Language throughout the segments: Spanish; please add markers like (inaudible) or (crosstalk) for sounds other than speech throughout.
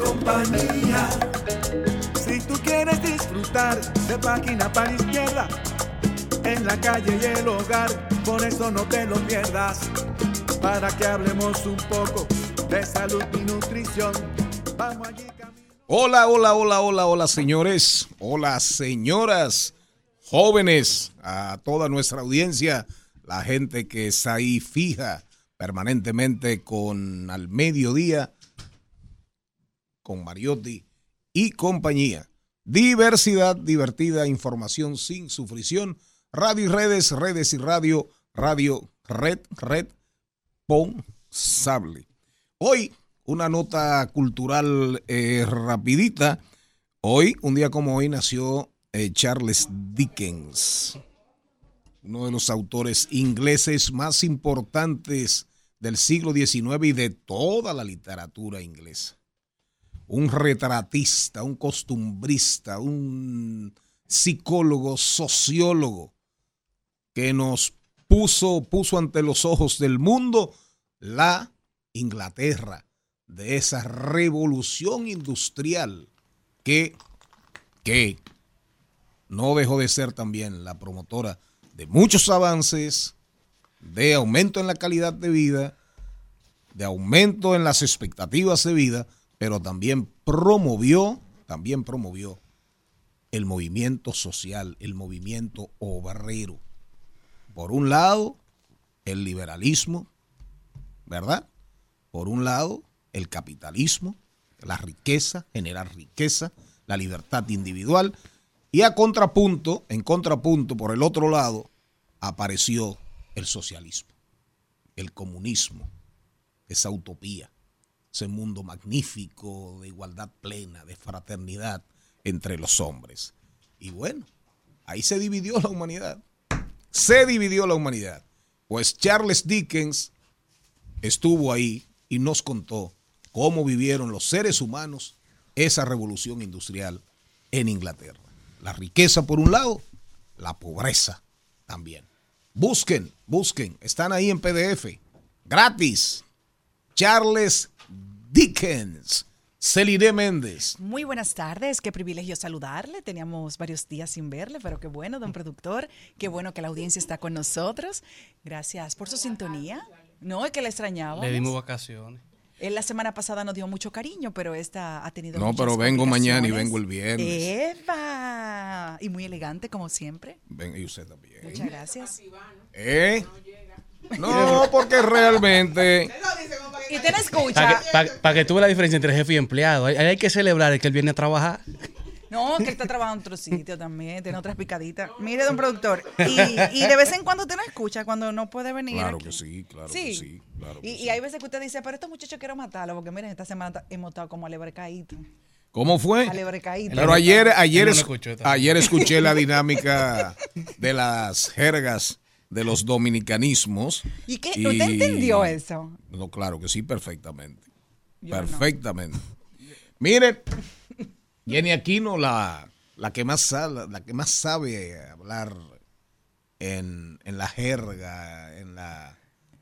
compañía. Si tú quieres disfrutar de página para izquierda, en la calle y el hogar, por eso no te lo pierdas. Para que hablemos un poco de salud y nutrición. Vamos allí. Hola, hola, hola, hola, hola, señores. Hola, señoras, jóvenes, a toda nuestra audiencia, la gente que está ahí fija permanentemente con al mediodía, con Mariotti y compañía. Diversidad, divertida, información sin sufrición. Radio y redes, redes y radio, radio, red, red, responsable. Hoy, una nota cultural eh, rapidita. Hoy, un día como hoy, nació eh, Charles Dickens, uno de los autores ingleses más importantes del siglo XIX y de toda la literatura inglesa. Un retratista, un costumbrista, un psicólogo, sociólogo, que nos puso, puso ante los ojos del mundo la Inglaterra de esa revolución industrial que, que no dejó de ser también la promotora de muchos avances, de aumento en la calidad de vida, de aumento en las expectativas de vida, pero también promovió, también promovió el movimiento social, el movimiento obrero. Por un lado, el liberalismo, ¿verdad? Por un lado, el capitalismo, la riqueza, generar riqueza, la libertad individual. Y a contrapunto, en contrapunto, por el otro lado, apareció el socialismo, el comunismo, esa utopía, ese mundo magnífico de igualdad plena, de fraternidad entre los hombres. Y bueno, ahí se dividió la humanidad. Se dividió la humanidad. Pues Charles Dickens estuvo ahí y nos contó cómo vivieron los seres humanos esa revolución industrial en Inglaterra. La riqueza por un lado, la pobreza también. Busquen, busquen, están ahí en PDF, gratis. Charles Dickens. Celide Méndez. Muy buenas tardes, qué privilegio saludarle. Teníamos varios días sin verle, pero qué bueno, don productor. Qué bueno que la audiencia está con nosotros. Gracias por su sintonía. No, es que le extrañaba. Le dimos vacaciones. Él la semana pasada nos dio mucho cariño, pero esta ha tenido No, pero vengo mañana y vengo el viernes. ¡Eva! Y muy elegante, como siempre. Ven, y usted también. Muchas gracias. ¿Eh? No, porque realmente. Y no escucha. Para que, pa- pa que tú veas la diferencia entre jefe y empleado. Ahí hay que celebrar el que él viene a trabajar. No, que él está trabajando en otro sitio también, tiene otras picaditas. Mire, don productor, y, y de vez en cuando usted no escucha cuando no puede venir. Claro aquí. que sí, claro que sí. Claro y, que y sí. hay veces que usted dice, pero estos muchachos quiero matarlos, porque miren, esta semana hemos estado como alebrecaíto. ¿Cómo fue? Alebrecaíto. Pero ayer, ayer, Él no es- lo escuchó también. ayer escuché la dinámica de las jergas de los dominicanismos. ¿Y qué? ¿Usted entendió eso? No, claro que sí, perfectamente. Yo no. perfectamente. Mire, Jenny Aquino, la, la, que más sabe, la que más sabe hablar en, en la jerga, en, la,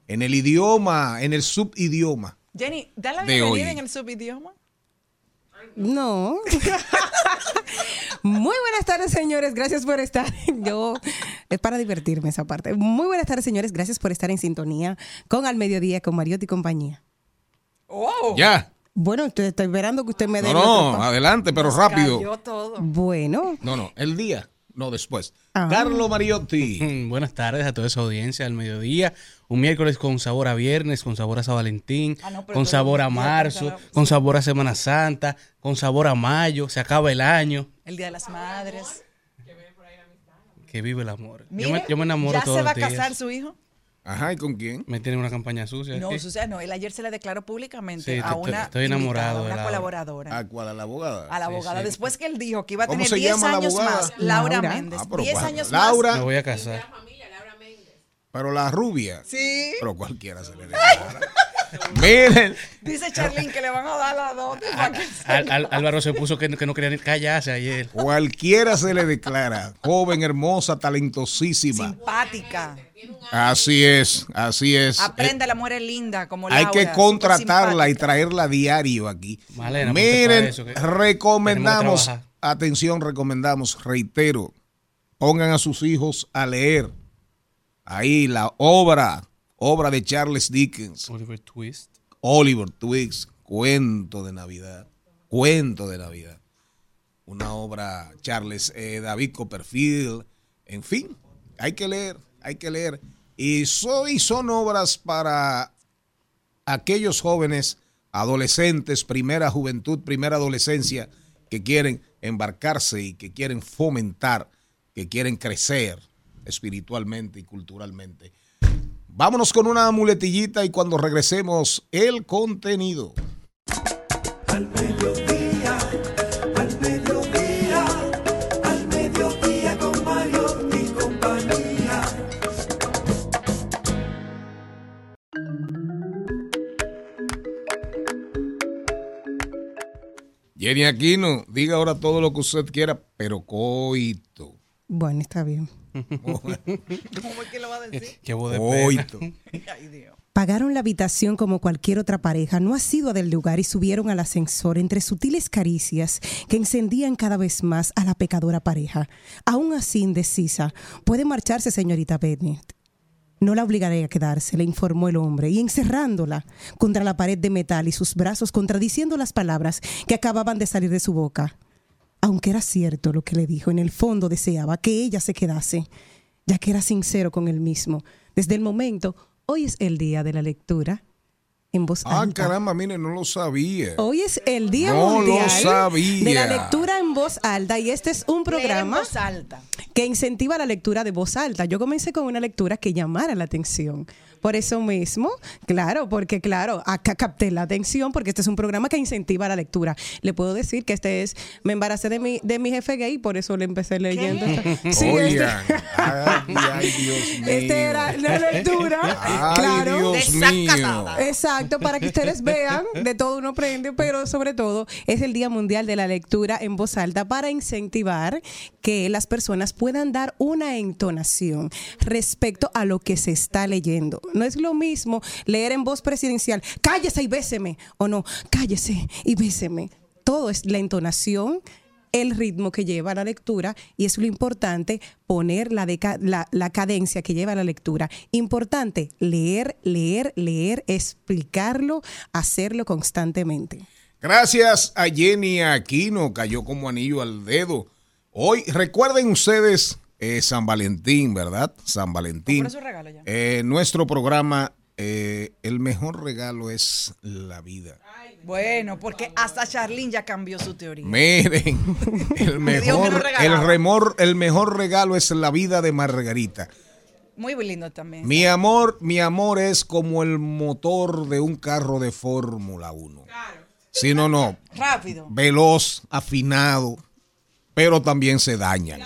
en el idioma, en el subidioma. Jenny, da la bienvenida en el subidioma. No. Muy buenas tardes, señores. Gracias por estar. Yo, es para divertirme esa parte. Muy buenas tardes, señores. Gracias por estar en sintonía con Al Mediodía, con Mariotti y compañía. Oh, Ya. Bueno, estoy, estoy esperando que usted me dé. No, no, adelante, pero rápido. cayó todo. Bueno, No, no, el día, no después. Ah. Carlos Mariotti. (laughs) Buenas tardes a toda esa audiencia al mediodía. Un miércoles con sabor a viernes, con sabor a San Valentín, Ah, no, con sabor a marzo, con sabor a Semana Santa, con sabor a mayo. Se acaba el año. El Día de las Madres. Que vive el amor. yo, me, yo me enamoro ¿Ya todos se va a los días. casar su hijo? Ajá, ¿y con quién? Me tiene una campaña sucia. No, ¿qué? Susana, no. Él ayer se le declaró públicamente Sí, a una estoy enamorado invitada, de una la- colaboradora. ¿A cuál? ¿A la abogada? a la Sí, abogada. sí. Después que él dijo que iba a ¿Cómo tener se 10 llama la años más. Laura, Laura. Méndez. Ah, pero 10 ¿cuál? años Laura. Me voy a casar. Pero la rubia. más. Sí. Pero cualquiera se le declara. Miren, Dice Charlene que le van a dar la dote. para que se- Al- al- Álvaro se puso que, que no quería ni callarse ayer. cualquiera se le declara. Joven, hermosa, talentosísima. Simpática. Así es, así es. Aprende, la mujer es linda como Eh, Hay Laura, que contratarla y traerla a diario aquí. Malena, Miren, eso, recomendamos, atención, recomendamos, reitero, pongan a sus hijos a leer. Ahí la obra, obra de Charles Dickens, Oliver Twist. Oliver Twist, cuento de Navidad, cuento de Navidad. Una obra, Charles, eh, David Copperfield, en fin, hay que leer, hay que leer. Y, so- y son obras para aquellos jóvenes, adolescentes, primera juventud, primera adolescencia, que quieren embarcarse y que quieren fomentar, que quieren crecer espiritualmente y culturalmente. Vámonos con una muletillita y cuando regresemos, el contenido. Al mediodía, al mediodía, al mediodía con Mario y compañía. Jenny Aquino, diga ahora todo lo que usted quiera, pero coito. bueno, está bien. (laughs) ¿Cómo es que lo va a decir? (laughs) Qué voz de pena. Coito. (laughs) Ay, Dios. Pagaron la habitación como cualquier otra pareja, no asidua del lugar y subieron al ascensor entre sutiles caricias que encendían cada vez más a la pecadora pareja. Aún así indecisa, puede marcharse, señorita Bennett. No la obligaré a quedarse, le informó el hombre, y encerrándola contra la pared de metal y sus brazos contradiciendo las palabras que acababan de salir de su boca. Aunque era cierto lo que le dijo, en el fondo deseaba que ella se quedase, ya que era sincero con él mismo. Desde el momento, hoy es el día de la lectura en voz Ah, alta. caramba, mire, no lo sabía. Hoy es el día No lo mundial sabía. de la lectura en voz alta y este es un programa voz alta. que incentiva la lectura de voz alta. Yo comencé con una lectura que llamara la atención. Por eso mismo, claro, porque claro, acá capté la atención porque este es un programa que incentiva la lectura. Le puedo decir que este es, me embaracé de mi, de mi jefe gay, por eso le empecé leyendo. esta- (laughs) Sí, este- Oigan, ay, (laughs) ay, Dios mío. este era la lectura. (laughs) Ay, claro. Dios mío. Exacto, para que ustedes vean, de todo uno aprende, pero sobre todo es el Día Mundial de la Lectura en voz alta para incentivar que las personas puedan dar una entonación respecto a lo que se está leyendo. No es lo mismo leer en voz presidencial, cállese y béseme, o no, cállese y béseme. Todo es la entonación el ritmo que lleva la lectura y es lo importante poner la, la, la cadencia que lleva la lectura. Importante leer, leer, leer, explicarlo, hacerlo constantemente. Gracias a Jenny Aquino, cayó como anillo al dedo. Hoy, recuerden ustedes eh, San Valentín, ¿verdad? San Valentín. Regalo ya. Eh, nuestro programa, eh, el mejor regalo es la vida. Bueno, porque hasta Charlene ya cambió su teoría. Miren, (laughs) el mejor, el, remor, el mejor regalo es la vida de Margarita. Muy lindo también. Mi amor, mi amor es como el motor de un carro de Fórmula 1. Si no, no, Rápido. veloz, afinado, pero también se dañan.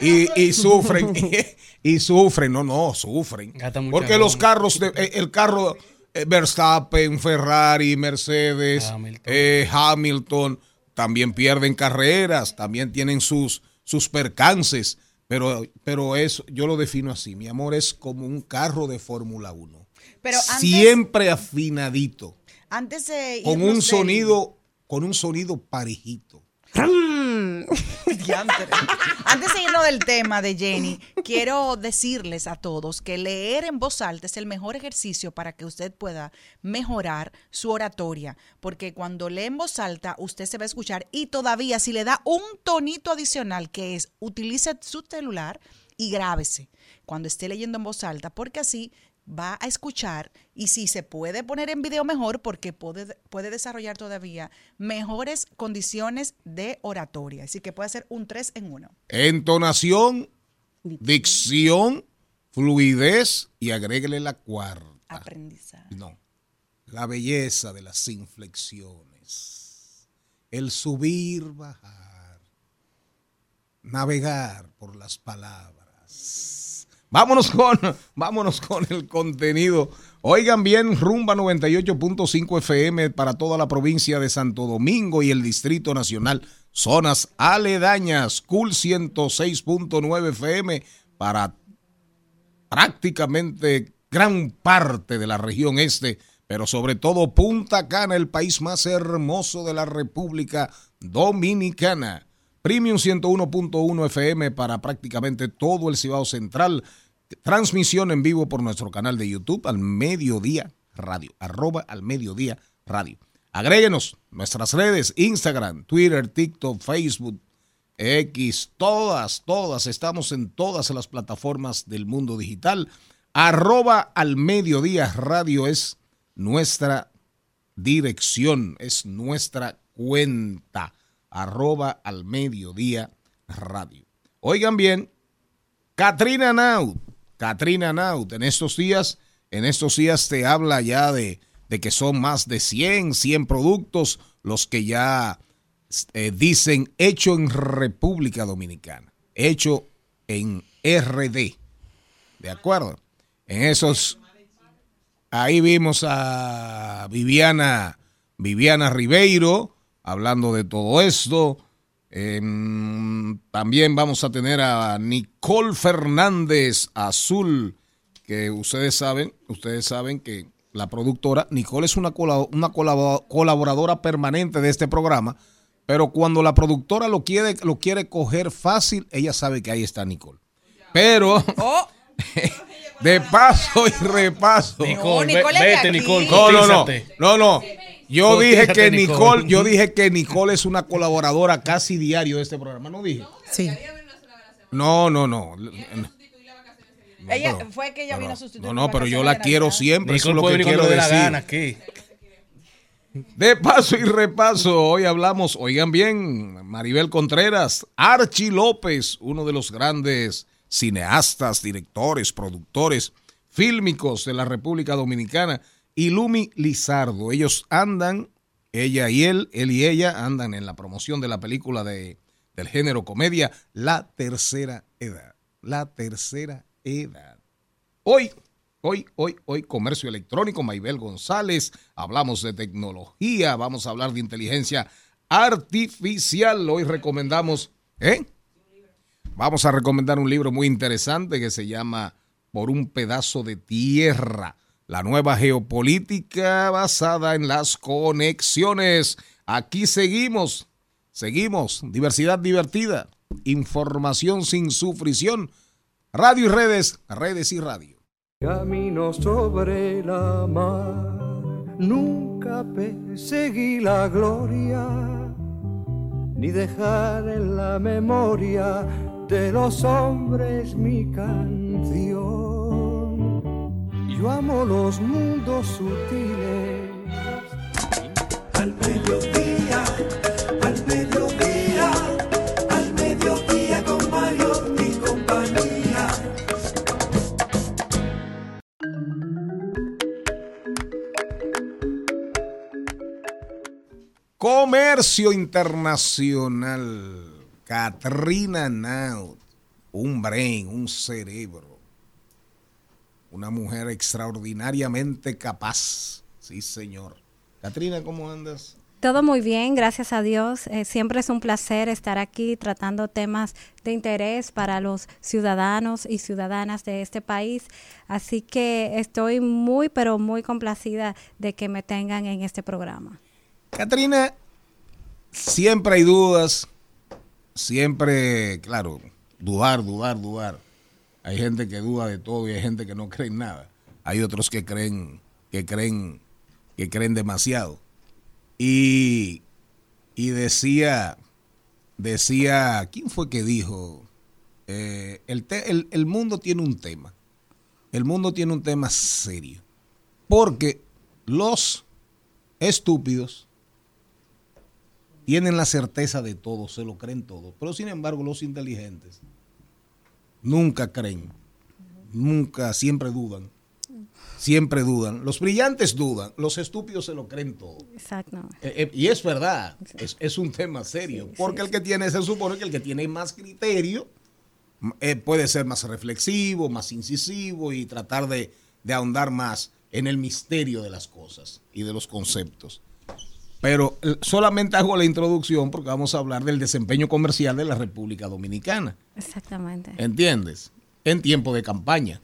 Y, y sufren, (laughs) y, sufren, no, no, sufren. Porque los carros, de- eh, el carro eh, Verstappen, Ferrari, Mercedes, Hamilton. eh, Hamilton, también pierden carreras, también tienen sus, sus percances. Pero, pero eso, yo lo defino así, mi amor es como un carro de Fórmula 1. Pero antes- Siempre afinadito Antes de con un del- sonido con un sonido parejito. (laughs) Antes de irnos del tema de Jenny, quiero decirles a todos que leer en voz alta es el mejor ejercicio para que usted pueda mejorar su oratoria, porque cuando lee en voz alta usted se va a escuchar y todavía si le da un tonito adicional que es utilice su celular y grábese cuando esté leyendo en voz alta, porque así va a escuchar y si se puede poner en video mejor porque puede, puede desarrollar todavía mejores condiciones de oratoria. Así que puede ser un 3 en 1. Entonación, dicción, fluidez y agréguele la cuarta. Aprendizaje. No, la belleza de las inflexiones, el subir, bajar, navegar por las palabras. Vámonos con, vámonos con el contenido. Oigan bien, Rumba 98.5 FM para toda la provincia de Santo Domingo y el Distrito Nacional. Zonas aledañas, Cool 106.9 FM para prácticamente gran parte de la región este, pero sobre todo Punta Cana, el país más hermoso de la República Dominicana. Premium 101.1 FM para prácticamente todo el Cibao Central. Transmisión en vivo por nuestro canal de YouTube al mediodía radio, arroba al mediodía radio. Agréguenos nuestras redes, Instagram, Twitter, TikTok, Facebook, X, todas, todas, estamos en todas las plataformas del mundo digital. Arroba al mediodía radio es nuestra dirección, es nuestra cuenta. Arroba al mediodía radio. Oigan bien, Katrina Naut, Katrina Naut, en estos días, en estos días te habla ya de, que son más de 100, 100 productos los que ya eh, dicen hecho en República Dominicana, hecho en RD. ¿De acuerdo? En esos, ahí vimos a Viviana, Viviana Ribeiro hablando de todo esto. Em, también vamos a tener a Nicole Fernández Azul, que ustedes saben, ustedes saben que la productora, Nicole es una, una colab- colaboradora permanente de este programa, pero cuando la productora lo quiere, lo quiere coger fácil, ella sabe que ahí está Nicole. Pero Oh, (laughs) de paso y repaso. Nicole, Nicole vete. Nicole, No, no, no. No, no. Yo dije que Nicole. Nicole, yo dije que Nicole es una colaboradora casi diario de este programa, ¿no dije? Sí. No, no, no. ella pero- fue que ella vino a No, sustituir. no, no, pero yo la quiero siempre, eso es lo que quiero la decir. gana aquí. De paso y repaso, hoy hablamos, oigan bien, Maribel Contreras, Archie López, uno de los grandes cineastas, directores, productores, fílmicos de la República Dominicana, y Lumi Lizardo. Ellos andan, ella y él, él y ella andan en la promoción de la película de, del género comedia, La Tercera Edad. La Tercera Edad. Hoy, hoy, hoy, hoy, comercio electrónico, Maybel González, hablamos de tecnología, vamos a hablar de inteligencia artificial. Hoy recomendamos, ¿eh? Vamos a recomendar un libro muy interesante que se llama Por un pedazo de tierra, la nueva geopolítica basada en las conexiones. Aquí seguimos, seguimos, diversidad divertida, información sin sufrición, radio y redes, redes y radio. Camino sobre la mar, nunca perseguí la gloria, ni dejar en la memoria de los hombres mi canción. Yo amo los mundos sutiles. Al mediodía, al mediodía, al mediodía con Mario y compañía. Comercio internacional. Katrina Naut. Un brain, un cerebro. Una mujer extraordinariamente capaz. Sí, señor. Katrina, ¿cómo andas? Todo muy bien, gracias a Dios. Eh, siempre es un placer estar aquí tratando temas de interés para los ciudadanos y ciudadanas de este país. Así que estoy muy, pero muy complacida de que me tengan en este programa. Katrina, siempre hay dudas, siempre, claro, dudar, dudar, dudar. Hay gente que duda de todo y hay gente que no cree en nada. Hay otros que creen, que creen, que creen demasiado. Y, y decía, decía, ¿quién fue que dijo? Eh, el, te- el- el mundo tiene un tema. El mundo tiene un tema serio. Porque los estúpidos tienen la certeza de todo, se lo creen todo. Pero sin embargo, los inteligentes nunca creen, nunca, siempre dudan. Siempre dudan. Los brillantes dudan, los estúpidos se lo creen todo. Exacto. Eh, eh, y es verdad, es, es un tema serio, porque el que tiene, se supone que el que tiene más criterio eh, puede ser más reflexivo, más incisivo y tratar de, de ahondar más en el misterio de las cosas y de los conceptos. Pero eh, solamente hago la introducción porque vamos a hablar del desempeño comercial de la República Dominicana, Exactamente. ¿entiendes? En tiempo de campaña.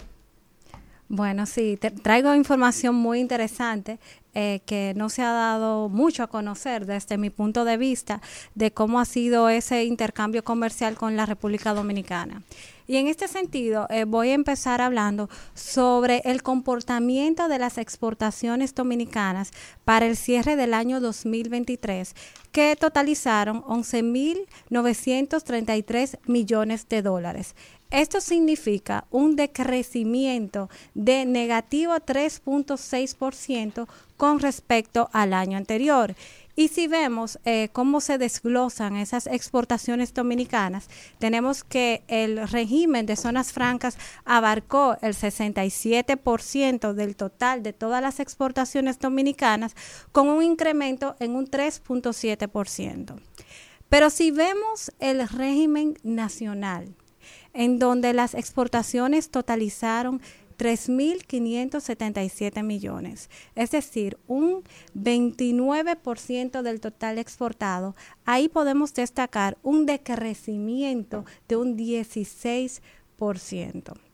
Bueno, sí, te- traigo información muy interesante eh, que no se ha dado mucho a conocer desde mi punto de vista de cómo ha sido ese intercambio comercial con la República Dominicana. Y en este sentido, eh, voy a empezar hablando sobre el comportamiento de las exportaciones dominicanas para el cierre del año 2023, que totalizaron 11.933 millones de dólares. Esto significa un decrecimiento de negativo 3.6% con respecto al año anterior. Y si vemos eh, cómo se desglosan esas exportaciones dominicanas, tenemos que el régimen de zonas francas abarcó el 67% del total de todas las exportaciones dominicanas, con un incremento en un 3.7%. Pero si vemos el régimen nacional, en donde las exportaciones totalizaron 3.577 millones, es decir, un 29% del total exportado, ahí podemos destacar un decrecimiento de un 16%.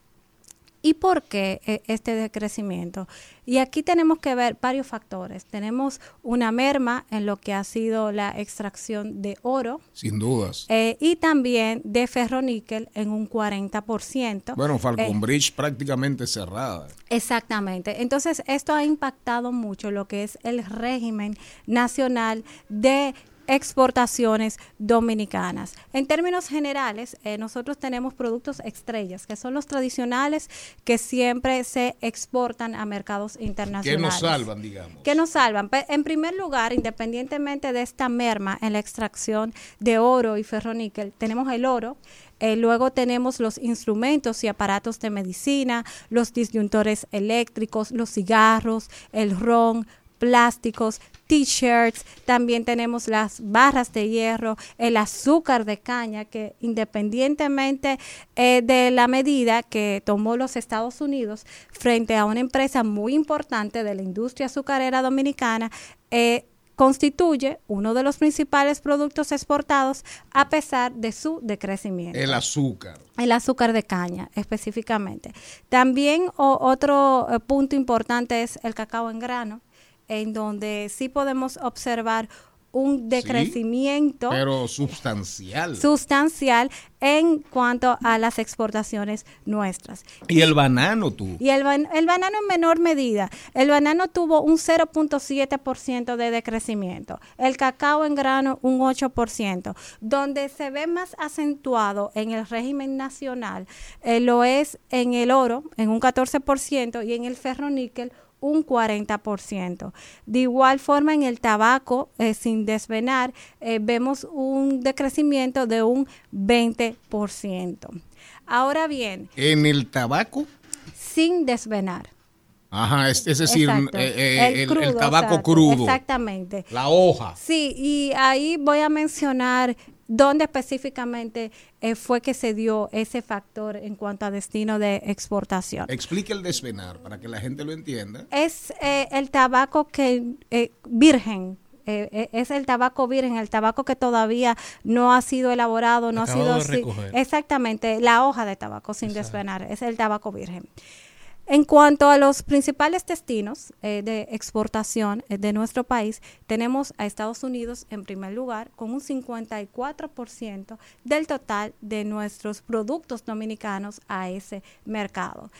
¿Y por qué eh, este decrecimiento? Y aquí tenemos que ver varios factores. Tenemos una merma en lo que ha sido la extracción de oro, Sin dudas. eh, y también de ferroníquel en un 40%. Bueno, Falcon Eh, Bridge prácticamente cerrada. Exactamente. Entonces, esto ha impactado mucho lo que es el régimen nacional de exportaciones dominicanas. En términos generales, eh, nosotros tenemos productos estrellas, que son los tradicionales que siempre se exportan a mercados Que internacionales. nos salvan, digamos. que nos salvan. En primer lugar, independientemente de esta merma en la extracción de oro y ferroníquel, tenemos el oro, eh, luego tenemos los instrumentos y aparatos de medicina, los disyuntores eléctricos, los cigarros, el ron, plásticos, t-shirts, también tenemos las barras de hierro, el azúcar de caña, que independientemente eh, de la medida que tomó los Estados Unidos frente a una empresa muy importante de la industria azucarera dominicana, eh, constituye uno de los principales productos exportados a pesar de su decrecimiento. El azúcar. El azúcar de caña, específicamente. También o- otro eh, punto importante es el cacao en grano, en donde sí podemos observar un decrecimiento Pero sustancial. sustancial en cuanto a las exportaciones nuestras. y el banano, tú. Y el, el banano en menor medida. El banano tuvo un 0.7% de decrecimiento. El cacao en grano un 8%. Donde se ve más acentuado en el régimen nacional eh, lo es en el oro, en un 14%, y en el ferroníquel un 40%. De igual forma, en el tabaco, eh, sin desvenar, eh, vemos un decrecimiento de un 20%. Ahora bien, En el tabaco. sin desvenar. Ajá, es, es decir, eh, eh, el, el crudo, tabaco exacto, crudo. Exactamente. La hoja. Sí, y ahí voy a mencionar dónde específicamente eh, fue que se dio ese factor en cuanto a destino de exportación. Explique el desvenar para que la gente lo entienda. Es eh, el tabaco que eh, virgen. eh, eh, es el tabaco virgen, el tabaco que todavía no ha sido elaborado, no ha sido de si- recoger. exactamente la hoja de tabaco sin desvenar, es el tabaco virgen. En cuanto a los principales destinos eh, de exportación eh, de nuestro país, tenemos a Estados Unidos en primer lugar con un 54% del total de nuestros productos dominicanos a ese mercado.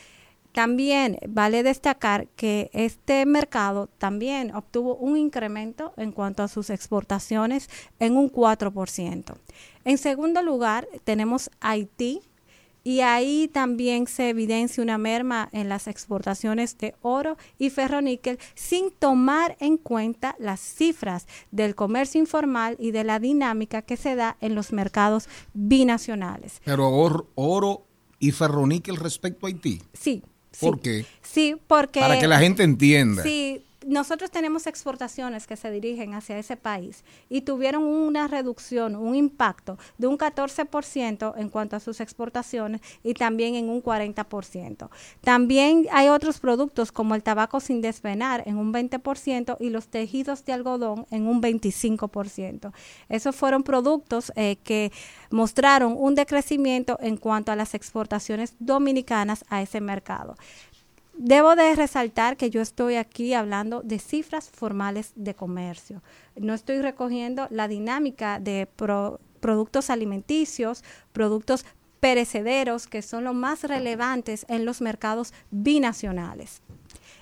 También vale destacar que este mercado también obtuvo un incremento en cuanto a sus exportaciones en un 4%. En segundo lugar, tenemos Haití y ahí también se evidencia una merma en las exportaciones de oro y ferroníquel sin tomar en cuenta las cifras del comercio informal y de la dinámica que se da en los mercados binacionales. Pero oro, oro y ferroníquel respecto a Haití. Sí. ¿Por sí. qué? Sí, porque... Para que la gente entienda. Sí, nosotros tenemos exportaciones que se dirigen hacia ese país y tuvieron una reducción, un impacto de un 14% en cuanto a sus exportaciones y también en un 40%. También hay otros productos como el tabaco sin desvenar en un 20% y los tejidos de algodón en un 25%. Esos fueron productos eh, que mostraron un decrecimiento en cuanto a las exportaciones dominicanas a ese mercado. Debo de resaltar que yo estoy aquí hablando de cifras formales de comercio. No estoy recogiendo la dinámica de pro- productos alimenticios, productos perecederos, que son los más relevantes en los mercados binacionales.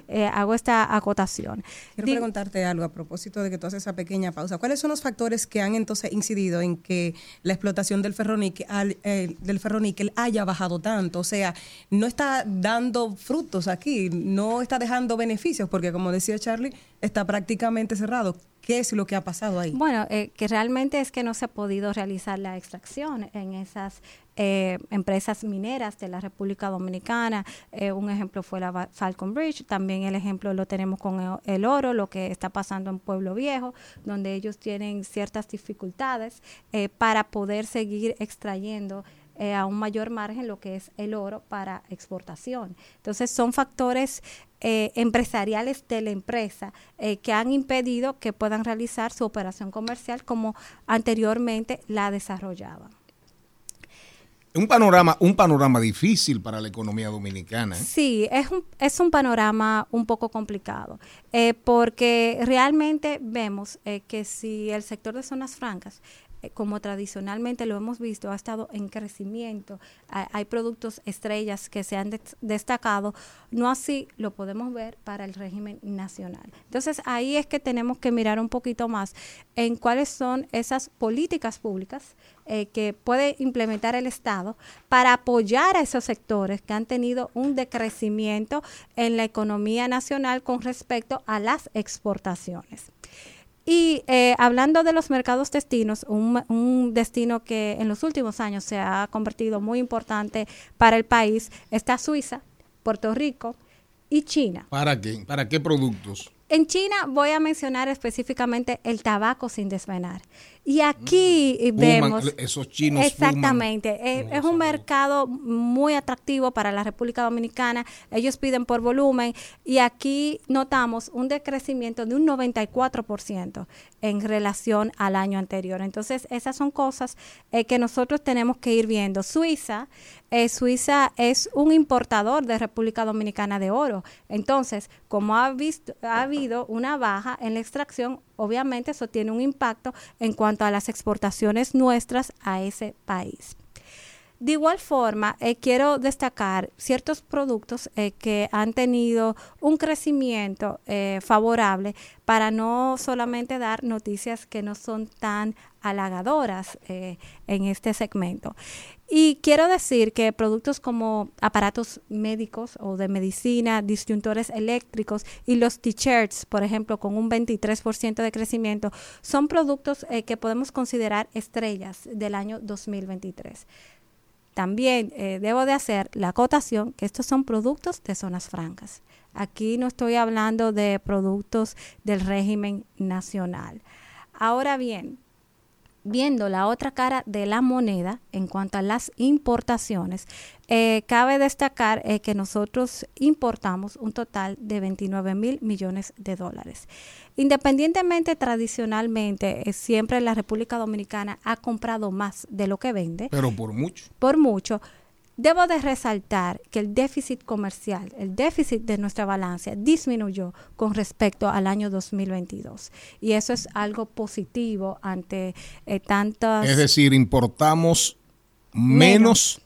Eh, hago esta acotación. Quiero preguntarte algo a propósito de que tú haces esa pequeña pausa. ¿Cuáles son los factores que han entonces incidido en que la explotación del ferroníquel, al- eh, del ferroníquel haya bajado tanto? O sea, no está dando frutos aquí, no está dejando beneficios, porque como decía Charlie, está prácticamente cerrado. ¿Qué es lo que ha pasado ahí? Bueno, eh, que realmente es que no se ha podido realizar la extracción en esas eh, empresas mineras de la República Dominicana. Eh, un ejemplo fue la Falcon Bridge, también el ejemplo lo tenemos con el, oro, lo que está pasando en Pueblo Viejo, donde ellos tienen ciertas dificultades eh, para poder seguir extrayendo eh, a un mayor margen lo que es el oro para exportación. Entonces son factores empresariales de la empresa que han impedido que puedan realizar su operación comercial como anteriormente la desarrollaban. Un panorama, un panorama difícil para la economía dominicana. ¿eh? Sí, es un, es un panorama un poco complicado, eh, porque realmente vemos eh, que si el sector de zonas francas, como tradicionalmente lo hemos visto, ha estado en crecimiento, hay, productos estrellas que se han des- destacado, no así lo podemos ver para el régimen nacional. Entonces ahí es que tenemos que mirar un poquito más en cuáles son esas políticas públicas eh, que puede implementar el Estado para apoyar a esos sectores que han tenido un decrecimiento en la economía nacional con respecto a las exportaciones. Y eh, hablando de los mercados destinos, un, un destino que en los últimos años se ha convertido muy importante para el país está Suiza, Puerto Rico y China. ¿Para qué? ¿Para qué productos? En China voy a mencionar específicamente el tabaco sin desvenar. Y aquí Fuman, vemos... esos chinos Exactamente. Es, es un mercado muy atractivo para la República Dominicana. Ellos piden por volumen y aquí notamos un decrecimiento de un 94% en relación al año anterior. Entonces, esas son cosas eh, que nosotros tenemos que ir viendo. Suiza, eh, Suiza es un importador de República Dominicana de oro. Entonces, como ha, visto, ha habido una baja en la extracción, obviamente eso tiene un impacto en cuanto a las exportaciones nuestras a ese país. De igual forma, eh, quiero destacar ciertos productos eh, que han tenido un crecimiento eh, favorable para no solamente dar noticias que no son tan halagadoras en este segmento. Y quiero decir que productos como aparatos médicos o de medicina, disyuntores eléctricos y los t-shirts, por ejemplo, con un 23% de crecimiento, son productos que podemos considerar estrellas del año 2023. También eh, debo de hacer la acotación que estos son productos de zonas francas. Aquí no estoy hablando de productos del régimen nacional. Ahora bien, viendo la otra cara de la moneda en cuanto a las importaciones, eh, cabe destacar eh, que nosotros importamos un total de 29 mil millones de dólares. Independientemente, tradicionalmente, eh, siempre la República Dominicana ha comprado más de lo que vende Pero por mucho. por mucho. Debo de resaltar que el déficit comercial, el déficit de nuestra balanza disminuyó con respecto al año 2022. Y eso es algo positivo ante eh, tantas... Es decir, importamos menos,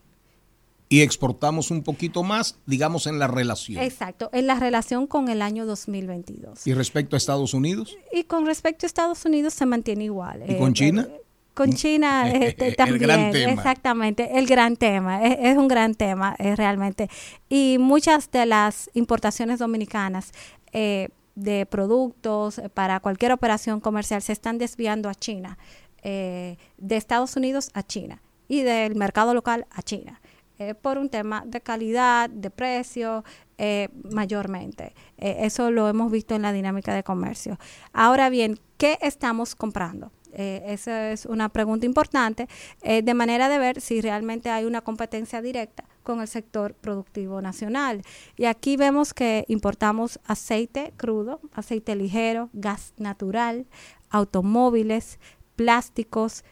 y exportamos un poquito más, digamos, en la relación. Exacto, en la relación con el año 2022. ¿Y respecto a Estados Unidos? Y con respecto a Estados Unidos se mantiene igual. ¿Y con Eh, China? eh, Con China (laughs) El también, gran tema. exactamente, el gran tema, es, es un gran tema eh, realmente. Y muchas de las importaciones dominicanas eh, de productos eh, para cualquier operación comercial se están desviando a China, eh, de Estados Unidos a China y del mercado local a China. eh, por un tema de calidad, de precio, eh, mayormente. Eh, eso lo hemos visto en la dinámica de comercio. Ahora bien, ¿qué estamos comprando? Eh, esa es una pregunta importante, eh, de manera de ver si realmente hay una competencia directa con el sector productivo nacional. Y aquí vemos que importamos aceite crudo, aceite ligero, gas natural, automóviles, plásticos,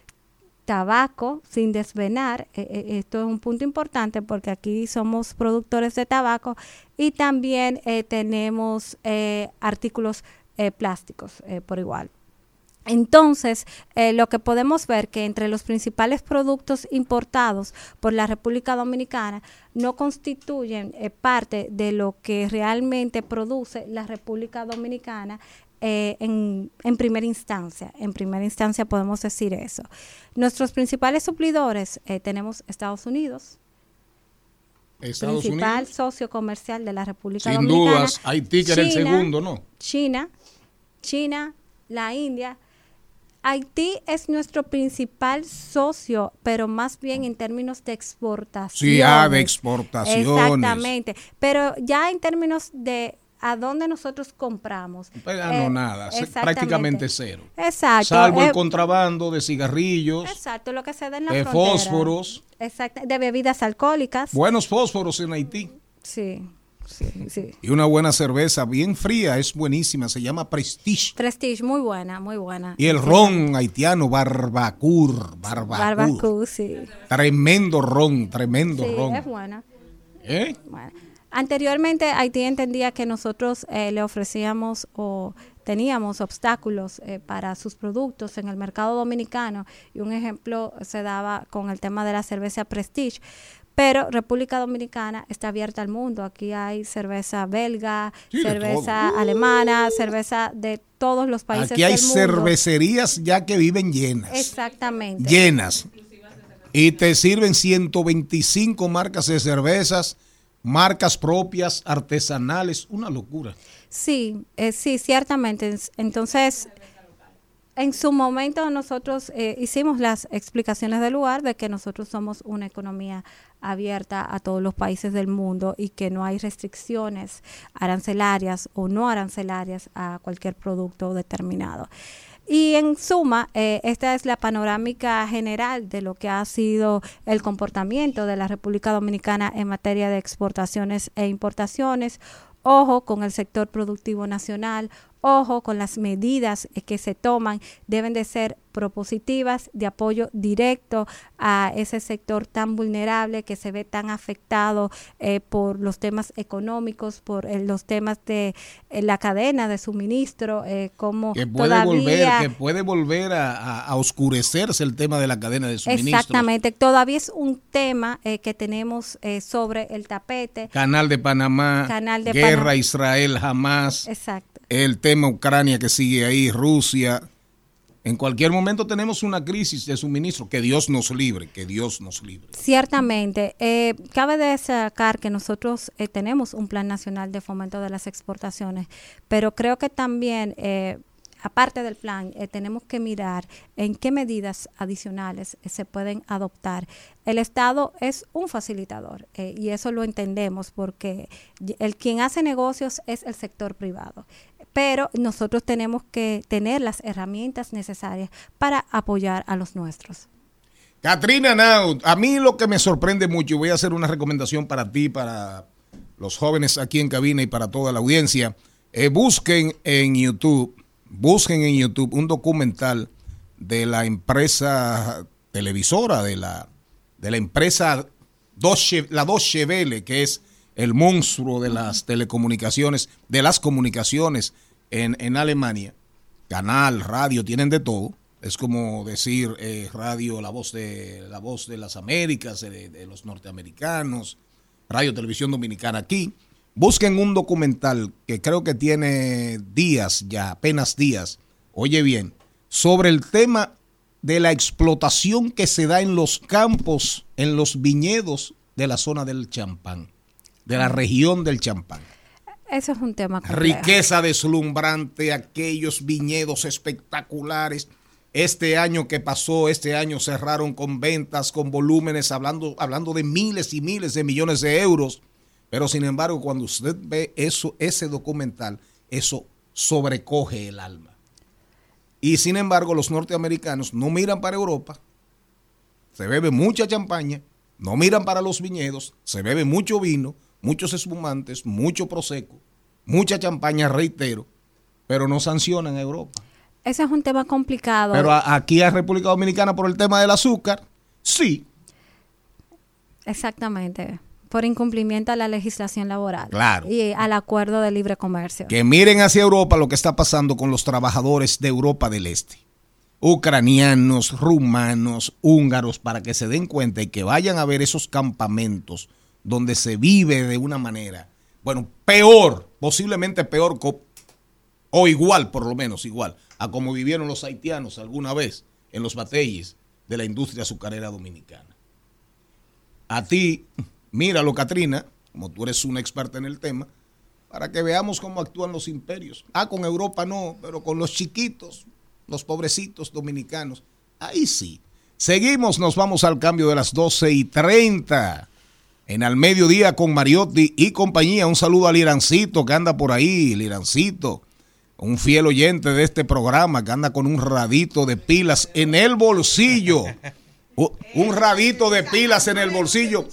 tabaco sin desvenar. eh, esto es un punto importante porque aquí somos productores de tabaco y también tenemos artículos plásticos por igual. Entonces, eh, lo que podemos ver que entre los principales productos importados por la República Dominicana no constituyen eh, parte de lo que realmente produce la República Dominicana eh, en, en primera instancia. En primera instancia podemos decir eso. Nuestros principales suplidores tenemos Estados Unidos, Estados principal Unidos. socio comercial de la República Sin Dominicana. dudas, Haití que era el segundo, ¿no? China, China, la India. Haití es nuestro principal socio, pero más bien en términos de exportación. Sí, ah, de exportaciones. Exactamente. Pero ya en términos de a dónde nosotros compramos. Pues, ah, no, eh, nada, prácticamente cero. Exacto. Salvo el eh, contrabando de cigarrillos, Exacto, lo que se da en la de frontera. fósforos. Exacto, de bebidas alcohólicas. buenos fósforos en Haití. Sí, sí, sí. Y una buena cerveza bien fría, es buenísima, se llama Prestige. Prestige, muy buena, muy buena. Y el ron haitiano, Barbacur, Barbacur. Barbacú, sí. Tremendo ron, tremendo Sí, ron. es buena. ¿Eh? Bueno, anteriormente Haití entendía que nosotros eh, le ofrecíamos o teníamos obstáculos eh, para sus productos en el mercado dominicano y un ejemplo se daba con el tema de la cerveza Prestige. Pero República Dominicana está abierta al mundo. Aquí hay cerveza belga, Sí, cerveza alemana, cerveza de todos los países Aquí hay del mundo. cervecerías ya que viven llenas. Exactamente. Llenas. Y te sirven 125 marcas de cervezas, marcas propias, artesanales, una locura. Sí, eh, sí, ciertamente. Es- Entonces, en su momento nosotros eh, hicimos las explicaciones del lugar de que nosotros somos una economía abierta a todos los países del mundo y que no hay restricciones arancelarias o no arancelarias a cualquier producto determinado. Y en suma, eh, esta es la panorámica general de lo que ha sido el comportamiento de la República Dominicana en materia de exportaciones e importaciones. Ojo con el sector productivo nacional, ojo con las medidas eh, que se toman, deben de ser propositivas de apoyo directo a ese sector tan vulnerable que se ve tan afectado eh, por los temas económicos, por eh, los temas de eh, la cadena de suministro, eh, como Que puede todavía volver, que puede volver a, a- a oscurecerse el tema de la cadena de suministro. Exactamente, todavía es un tema que tenemos eh, sobre el tapete. Canal de Panamá, Canal de guerra Panamá. Israel jamás, Exacto. El tema Ucrania que sigue ahí, Rusia. En cualquier momento tenemos una crisis de suministro. Que Dios nos libre, que Dios nos libre. Ciertamente, eh, cabe destacar que nosotros eh, tenemos un plan nacional de fomento de las exportaciones, pero creo que también, eh, aparte del plan, eh, tenemos que mirar en qué medidas adicionales eh, se pueden adoptar. El Estado es un facilitador y eso lo entendemos porque el quien hace negocios es el sector privado. Pero nosotros tenemos que tener las herramientas necesarias para apoyar a los nuestros. Katrina Naut, a mí lo que me sorprende mucho, y voy a hacer una recomendación para ti, para los jóvenes aquí en cabina y para toda la audiencia, eh, busquen en YouTube, busquen en YouTube un documental de la empresa televisora, de la, de la empresa Deutsche- la Deutsche Welle, que es el monstruo de las telecomunicaciones, de las comunicaciones en, en Alemania, canal, radio, tienen de todo. Es como decir eh, radio, la voz de la voz de las Américas, de, de los norteamericanos, radio, televisión dominicana aquí. Busquen un documental que creo que tiene días ya, apenas días, oye bien, sobre el tema de la explotación que se da en los campos, en los viñedos de la zona del champán, de la región del champán. Eso es un tema complejo. Riqueza deslumbrante, aquellos viñedos espectaculares. Este año que pasó, este año cerraron con ventas, con volúmenes, hablando, hablando de miles y miles de millones de euros. Pero sin embargo, cuando usted ve eso, ese documental, eso sobrecoge el alma. Y sin embargo, los norteamericanos no miran para Europa, se bebe mucha champaña, no miran para los viñedos, se bebe mucho vino, muchos espumantes, mucho prosecco, mucha champaña, reitero, pero no sancionan a Europa. Ese es un tema complicado. Pero a- aquí a República Dominicana por el tema del azúcar, sí, Exactamente. Por incumplimiento a la legislación laboral. Claro. Y al acuerdo de libre comercio. que miren hacia Europa lo que está pasando con los trabajadores de Europa del Este. Ucranianos, rumanos, húngaros, para que se den cuenta y que vayan a ver esos campamentos donde se vive de una manera, bueno, peor, posiblemente peor o igual, por lo menos igual, a como vivieron los haitianos alguna vez en los batalles de la industria azucarera dominicana. A ti, míralo, Katrina, como tú eres una experta en el tema, para que veamos cómo actúan los imperios. Ah, con Europa no, pero con los chiquitos, los pobrecitos dominicanos, ahí sí. Seguimos, nos vamos al cambio de las 12 y 30. En al mediodía con Mariotti y compañía. Un saludo al Irancito que anda por ahí, el Irancito. Un fiel oyente de este programa que anda con un radito de pilas en el bolsillo. (laughs) Un radito de pilas en el bolsillo.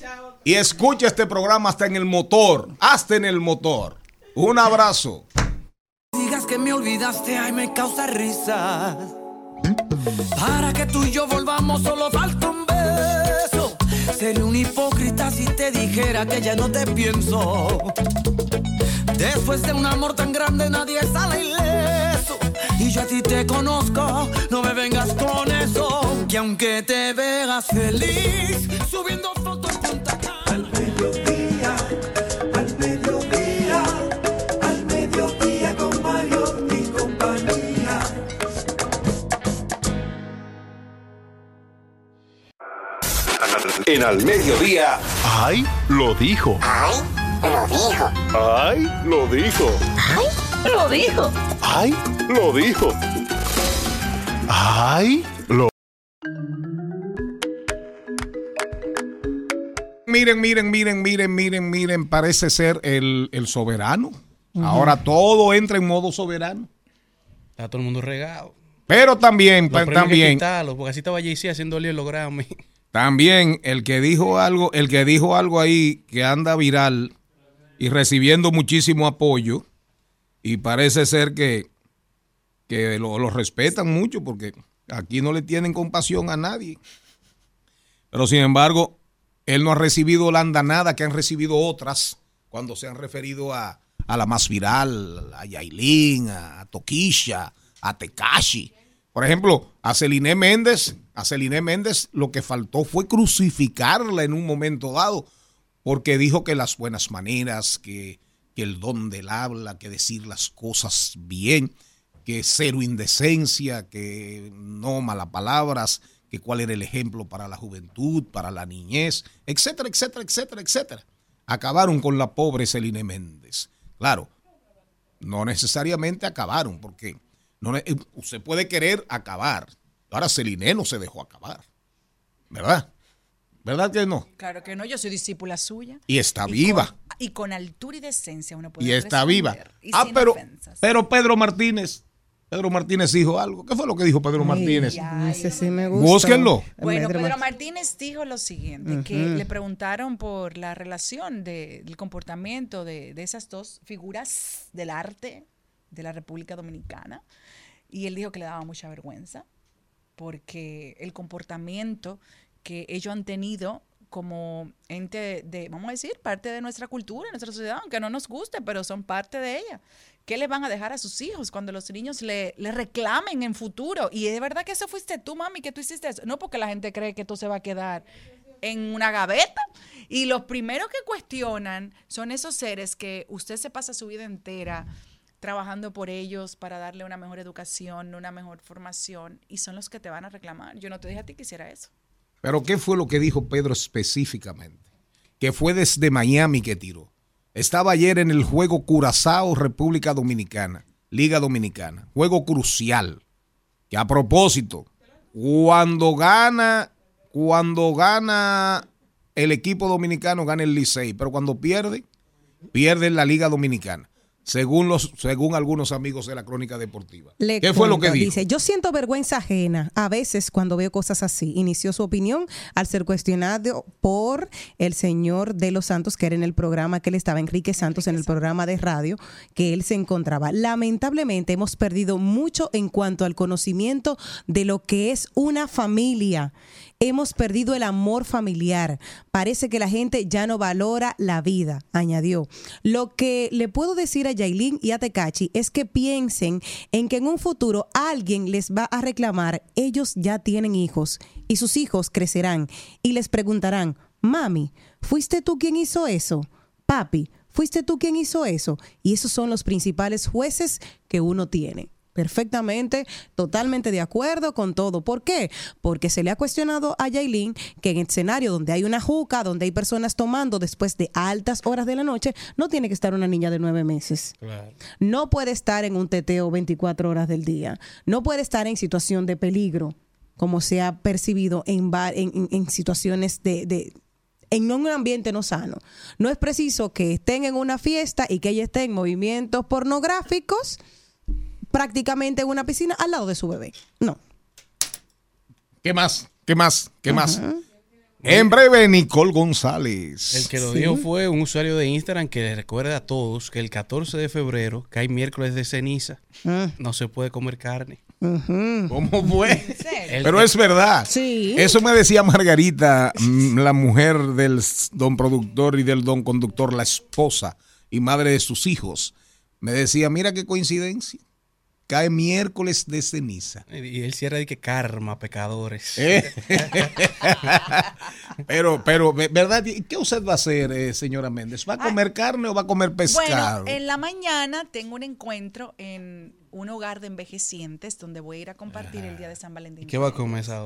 Y escucha este programa hasta en el motor. Hasta en el motor. Un abrazo. Digas que me olvidaste, ay, me causa risa. Para que tú y yo volvamos, solo falta un beso. Sería un hipócrita si te dijera que ya no te pienso. Después de un amor tan grande, nadie sale ileso. Y yo a te conozco, no me vengas con eso. Que aunque te veas feliz, subiendo fotos en En al mediodía. ¡Ay! Lo dijo. ¡Ay! Lo dijo. ¡Ay! Lo dijo. ¡Ay! Lo dijo. ¡Ay! Lo dijo. ¡Ay! Lo Miren, miren, miren, miren, miren, miren. Parece ser el, el soberano. Ahora todo entra en modo soberano. Está todo el mundo regado. Pero también, Los que también, porque así estaba Jay-Z haciendo lío en los Grammy. También el que dijo algo, el que dijo algo ahí que anda viral y recibiendo muchísimo apoyo y parece ser que, que lo, respetan mucho porque aquí no le tienen compasión a nadie. Pero sin embargo, él no ha recibido la andanada que han recibido otras cuando se han referido a, a la más viral, a Yailin, a Toquisha, a Tekashi. Por ejemplo, a Celine Méndez, a Celine Méndez lo que faltó fue crucificarla en un momento dado, porque dijo que las buenas maneras, que, el don del habla, que decir las cosas bien, que cero indecencia, que no palabras, que cuál era el ejemplo para la juventud, para la niñez, etcétera, etcétera, etcétera, etcétera. Acabaron con la pobre Celine Méndez. Claro, no necesariamente acabaron, porque no, ne- eh, usted puede querer acabar. Ahora Celine no se dejó acabar, ¿verdad? ¿Verdad que no? Claro que no, yo soy discípula suya. Y está Y viva. con- y con altura y decencia uno puede Y está viva. y Ah, pero, ofensas. pero Pedro Martínez, Pedro Martínez dijo algo. ¿Qué fue lo que dijo Pedro Martínez? Ese sí me gusta. Búsquenlo. Bueno, Pedro Pedro Mart- Martínez dijo lo siguiente, que le preguntaron por la relación de- del comportamiento de, de esas dos figuras del arte de la República Dominicana y él dijo que le daba mucha vergüenza porque el comportamiento que ellos han tenido como ente de, vamos a decir, parte de nuestra cultura, nuestra sociedad, aunque no nos guste, pero son parte de ella. ¿Qué le van a dejar a sus hijos cuando los niños le, le reclamen en futuro? Y es verdad que eso fuiste tú, mami, que tú hiciste eso. No porque la gente cree que tú se va a quedar en una gaveta. Y los primeros que cuestionan son esos seres que usted se pasa su vida entera trabajando por ellos para darle una mejor educación, una mejor formación, y son los que te van a reclamar. Yo no te dije a ti que hiciera eso. Pero ¿qué fue lo que dijo Pedro específicamente? Que fue desde Miami que tiró. Estaba ayer en el juego Curazao, República Dominicana, Liga Dominicana. Juego crucial. Que a propósito, cuando gana, cuando gana el equipo dominicano, gana el Licey. Pero cuando pierde, pierde la Liga Dominicana. Según, los, según algunos amigos de la crónica deportiva. Le ¿Qué fue lo que dijo? Dice, yo siento vergüenza ajena a veces cuando veo cosas así. Inició su opinión al ser cuestionado por el señor de los Santos, que era en el programa que él estaba, Enrique Santos, en el programa de radio que él se encontraba. Lamentablemente hemos perdido mucho en cuanto al conocimiento de lo que es una familia. Hemos perdido el amor familiar. Parece que la gente ya no valora la vida, añadió. Lo que le puedo decir a Yailin y a Tecachi es que piensen en que en un futuro alguien les va a reclamar, ellos ya tienen hijos y sus hijos crecerán y les preguntarán, mami, ¿fuiste tú quien hizo eso? Papi, ¿fuiste tú quien hizo eso? Y esos son los principales jueces que uno tiene. Perfectamente, totalmente de acuerdo con todo. ¿Por qué? Porque se le ha cuestionado a Yailin que en escenario donde hay una juca, donde hay personas tomando después de altas horas de la noche, no tiene que estar una niña de nueve meses. No puede estar en un teteo 24 horas del día. No puede estar en situación de peligro, como se ha percibido en, en, en- en situaciones de, de- en un ambiente no sano. No es preciso que estén en una fiesta y que ella esté en movimientos pornográficos prácticamente en una piscina al lado de su bebé. No. ¿Qué más? ¿Qué más? ¿Qué más? En breve, Nicole González. El que lo dijo fue un usuario de Instagram que le recuerda a todos que el 14 de febrero, que hay miércoles de ceniza, no se puede comer carne. ¿Cómo fue? Pero es verdad. Sí. Eso me decía Margarita, mm, la mujer del don productor y del don conductor, la esposa y madre de sus hijos. Me decía, mira qué coincidencia. Cae miércoles de ceniza. Y él cierra de que karma, pecadores. Eh. (laughs) pero, pero, ve- ¿verdad? ¿Y ¿Qué usted va a hacer, eh, señora Méndez? ¿Va a comer carne o va a comer pescado? Bueno, en la mañana tengo un encuentro en un hogar de envejecientes donde voy a ir a compartir el día de San Valentín. ¿Qué va a comer esa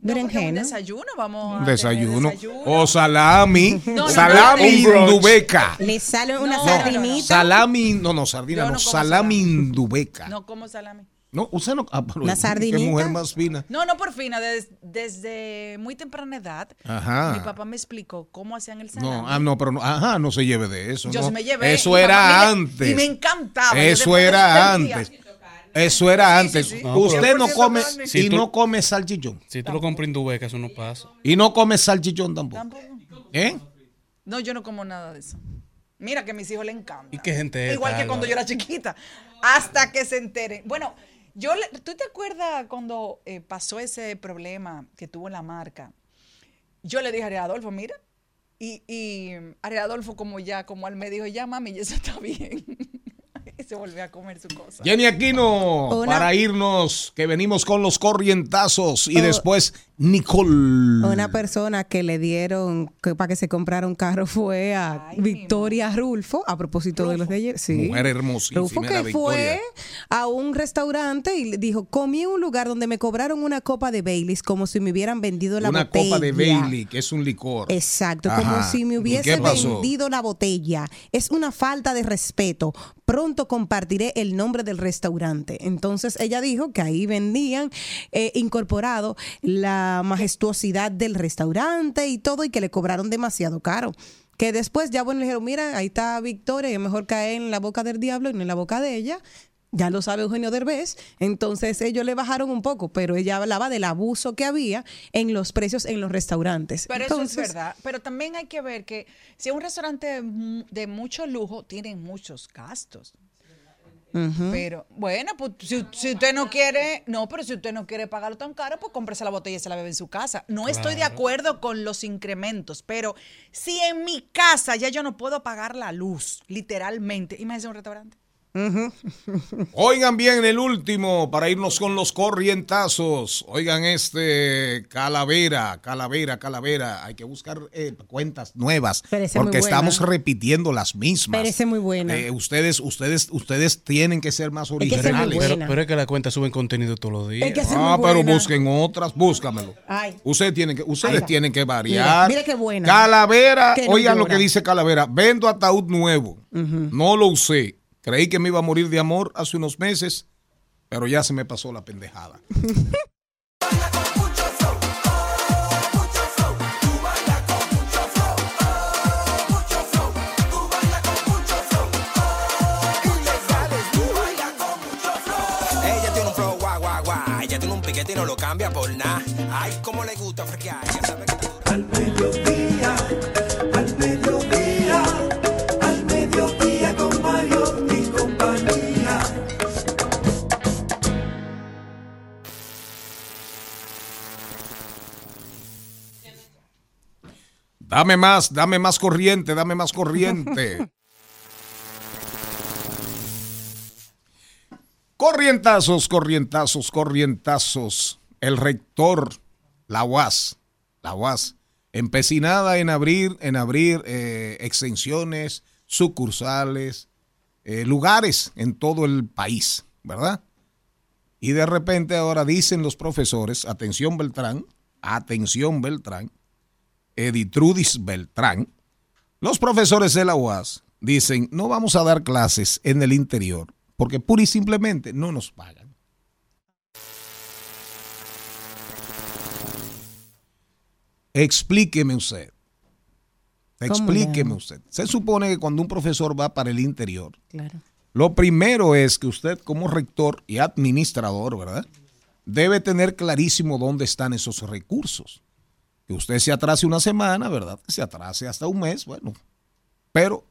No, un Berenjena. desayuno, vamos a desayuno. desayuno. O salami. No, no, salami no, no. indubeca. Le sale una No, sardinita. Salami, no, no, sardina, no, salami indubeca. No como salami. No, usted no. ah, pero La qué sardinita. mujer más fina. No, no por fina, des- desde muy temprana edad, Ajá. mi papá me explicó cómo hacían el salami. No, ah, no, pero no, ajá, no se lleve de eso. Yo no. sí me llevé. Eso era antes. y me encantaba. Eso era día- antes. Eso era antes. sí. No, Usted no 100% come carne. y Si tú- no come salchichón. Si tú lo compras en Dubeca, eso no pasa. Y no come salchichón tampoco. Tampoco. ¿Eh? No, yo no como nada de eso. Mira que a mis hijos le encanta. ¿Y qué gente es Igual que cuando yo era chiquita. Hasta que se enteren. Bueno, yo le- ¿tú te acuerdas cuando eh, pasó ese problema que tuvo la marca? Yo le dije a Adolfo, mira. Y, y Ariel Adolfo, como ya, como él me dijo, ya mami, eso está bien. Se volvió a comer su cosa. Jenny Aquino, Una- para irnos, que venimos con los corrientazos y Oh. después Nicole. Una persona que le dieron que, para que se comprara un carro fue a Ay, Victoria Rulfo, a propósito de los de ayer. Sí. Mujer hermosísima Rulfo que fue a un restaurante y le dijo, comí en un lugar donde me cobraron una copa de Baileys como si me hubieran vendido la Una botella. copa de Bailey, que es un licor. Exacto, Ajá. como si me ¿Y hubiese vendido la botella. Es una falta de respeto. Pronto compartiré el nombre del restaurante. Entonces ella dijo que ahí vendían eh, incorporado la majestuosidad del restaurante y todo y que le cobraron demasiado caro. Que después ya bueno le dijeron, mira, ahí está Victoria, y es mejor caer en la boca del diablo y no en la boca de ella. Ya lo sabe Eugenio Derbez, entonces ellos le bajaron un poco, pero ella hablaba del abuso que había en los precios en los restaurantes. Pero eso es verdad. Pero también hay que ver que si es un restaurante de mucho lujo, tienen muchos gastos. Pero, bueno, pues si, si usted no quiere, no, pero si usted no quiere pagarlo tan caro, pues cómprese la botella y se la bebe en su casa. No estoy de acuerdo con los incrementos, pero si en mi casa ya yo no puedo pagar la luz, literalmente, imagínese un restaurante. Oigan bien el último para irnos con los corrientazos. Oigan este calavera, calavera, calavera. Hay que buscar eh, cuentas nuevas Parece porque estamos repitiendo las mismas. Parece muy buena. Eh, ustedes, ustedes, ustedes tienen que ser más originales. Pero, pero es que la cuenta suben contenido todos los días. Es que ser Ah, muy pero busquen otras, búscamelo. Ay. Ustedes tienen que, ustedes tienen que variar. Mira, mira qué buena. Calavera, Que no oigan lo que dice Calavera. Vendo ataúd nuevo. No lo usé. Creí que me iba a morir de amor hace unos meses, pero ya se me pasó la pendejada. Ella tiene un flow guau guau guau. Ella tiene un piquete y no lo cambia por nada. Ay, cómo le gusta frequear. Ya sabe que está dura. Dame más, dame más corriente, dame más corriente. (laughs) corrientazos, corrientazos, corrientazos. El rector, la UAS, la UAS, empecinada en abrir, en abrir eh, extensiones, sucursales, eh, lugares en todo el país, ¿verdad? Y de repente ahora dicen los profesores, atención Beltrán, atención Beltrán, Editrudis Beltrán, los profesores de la UAS dicen, no vamos a dar clases en el interior porque pura y simplemente no nos pagan. Explíqueme usted. Explíqueme usted. Se supone que cuando un profesor va para el interior, Claro. lo primero es que usted como rector y administrador, ¿verdad? Debe tener clarísimo dónde están esos recursos. Que usted se atrase una semana, ¿verdad? Que se atrase hasta un mes, bueno. Pero,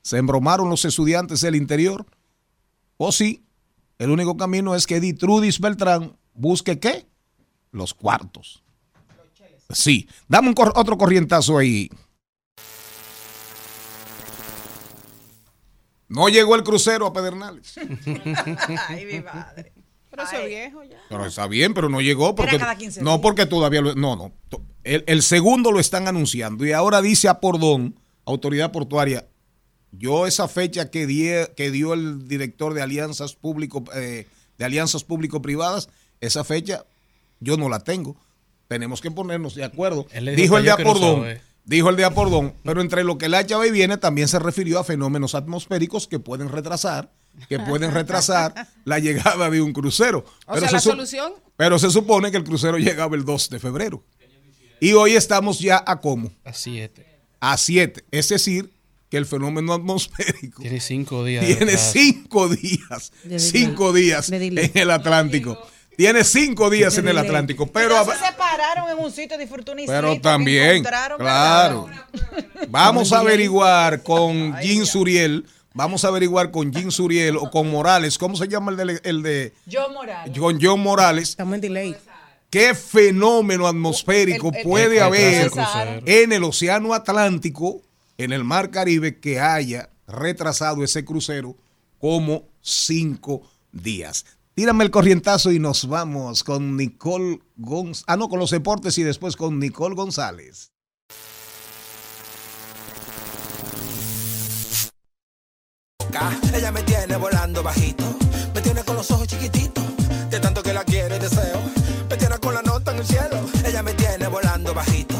¿se embromaron los estudiantes del interior? O sí, el único camino es que Ditrudis Beltrán busque qué? Los cuartos. Sí, dame un otro corrientazo ahí. No llegó el crucero a Pedernales. (laughs) Ay, mi madre. Pero eso es viejo ya. Pero está bien, pero no llegó porque Era cada 15 no porque todavía lo, no no. El, el segundo lo están anunciando y ahora dice a Pordón autoridad portuaria yo esa fecha que die- que dio el director de alianzas público eh, de alianzas público privadas esa fecha yo no la tengo. Tenemos que ponernos de acuerdo. Dijo el de no Apordón sabe. dijo el de Apordón pero entre lo que la llave viene también se refirió a fenómenos atmosféricos que pueden retrasar que pueden retrasar la llegada de un crucero O Pero sea, se la solución, pero se supone que el crucero llegaba el 2 de febrero. Y hoy estamos ya a cómo? A siete. A 7. Es decir, que el fenómeno atmosférico Tiene cinco días. tiene cinco días. De Cinco días De delay. en el Atlántico. Tiene cinco días en el. Atlántico. Pero, se separaron en un sitio de Fortuna y pero también, claro. Vamos a averiguar con Jim Suriel. Vamos a averiguar con Jim Suriel o con Morales. ¿Cómo se llama el de, el de Yo Morales. con John Morales? Estamos en delay. ¿Qué fenómeno atmosférico El- el- puede el- haber en el Océano Atlántico, en el Mar Caribe, que haya retrasado ese crucero como cinco días? Tírame el corrientazo y nos vamos con Nicole González. Ah, no, con los deportes y después con Nicole González. Ella me tiene volando bajito, me tiene con los ojos chiquititos, de tanto que la quiero y deseo, me tiene con la nota en el cielo. Ella me tiene volando bajito,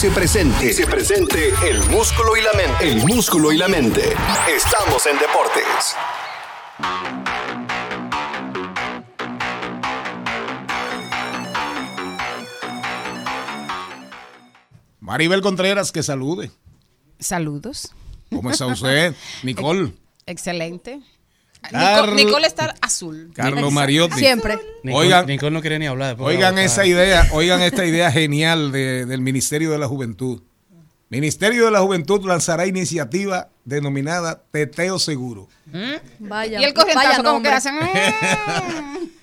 dice presente. Dice presente el músculo y la mente. El músculo y la mente. Estamos en deportes. Maribel Contreras, que salude. Saludos. ¿Cómo está usted? (laughs) Nicole. Excelente. Carl- Nicole, Nicole está azul. Carlos Mariotti. Siempre. Nicole, Oigan- Nicole no quería ni hablar. Oigan esa idea, oigan esta idea genial de- del Ministerio de la Juventud. Ministerio de la Juventud lanzará iniciativa denominada Teteo Seguro. Vaya, Y el vaya como que hacen. (laughs)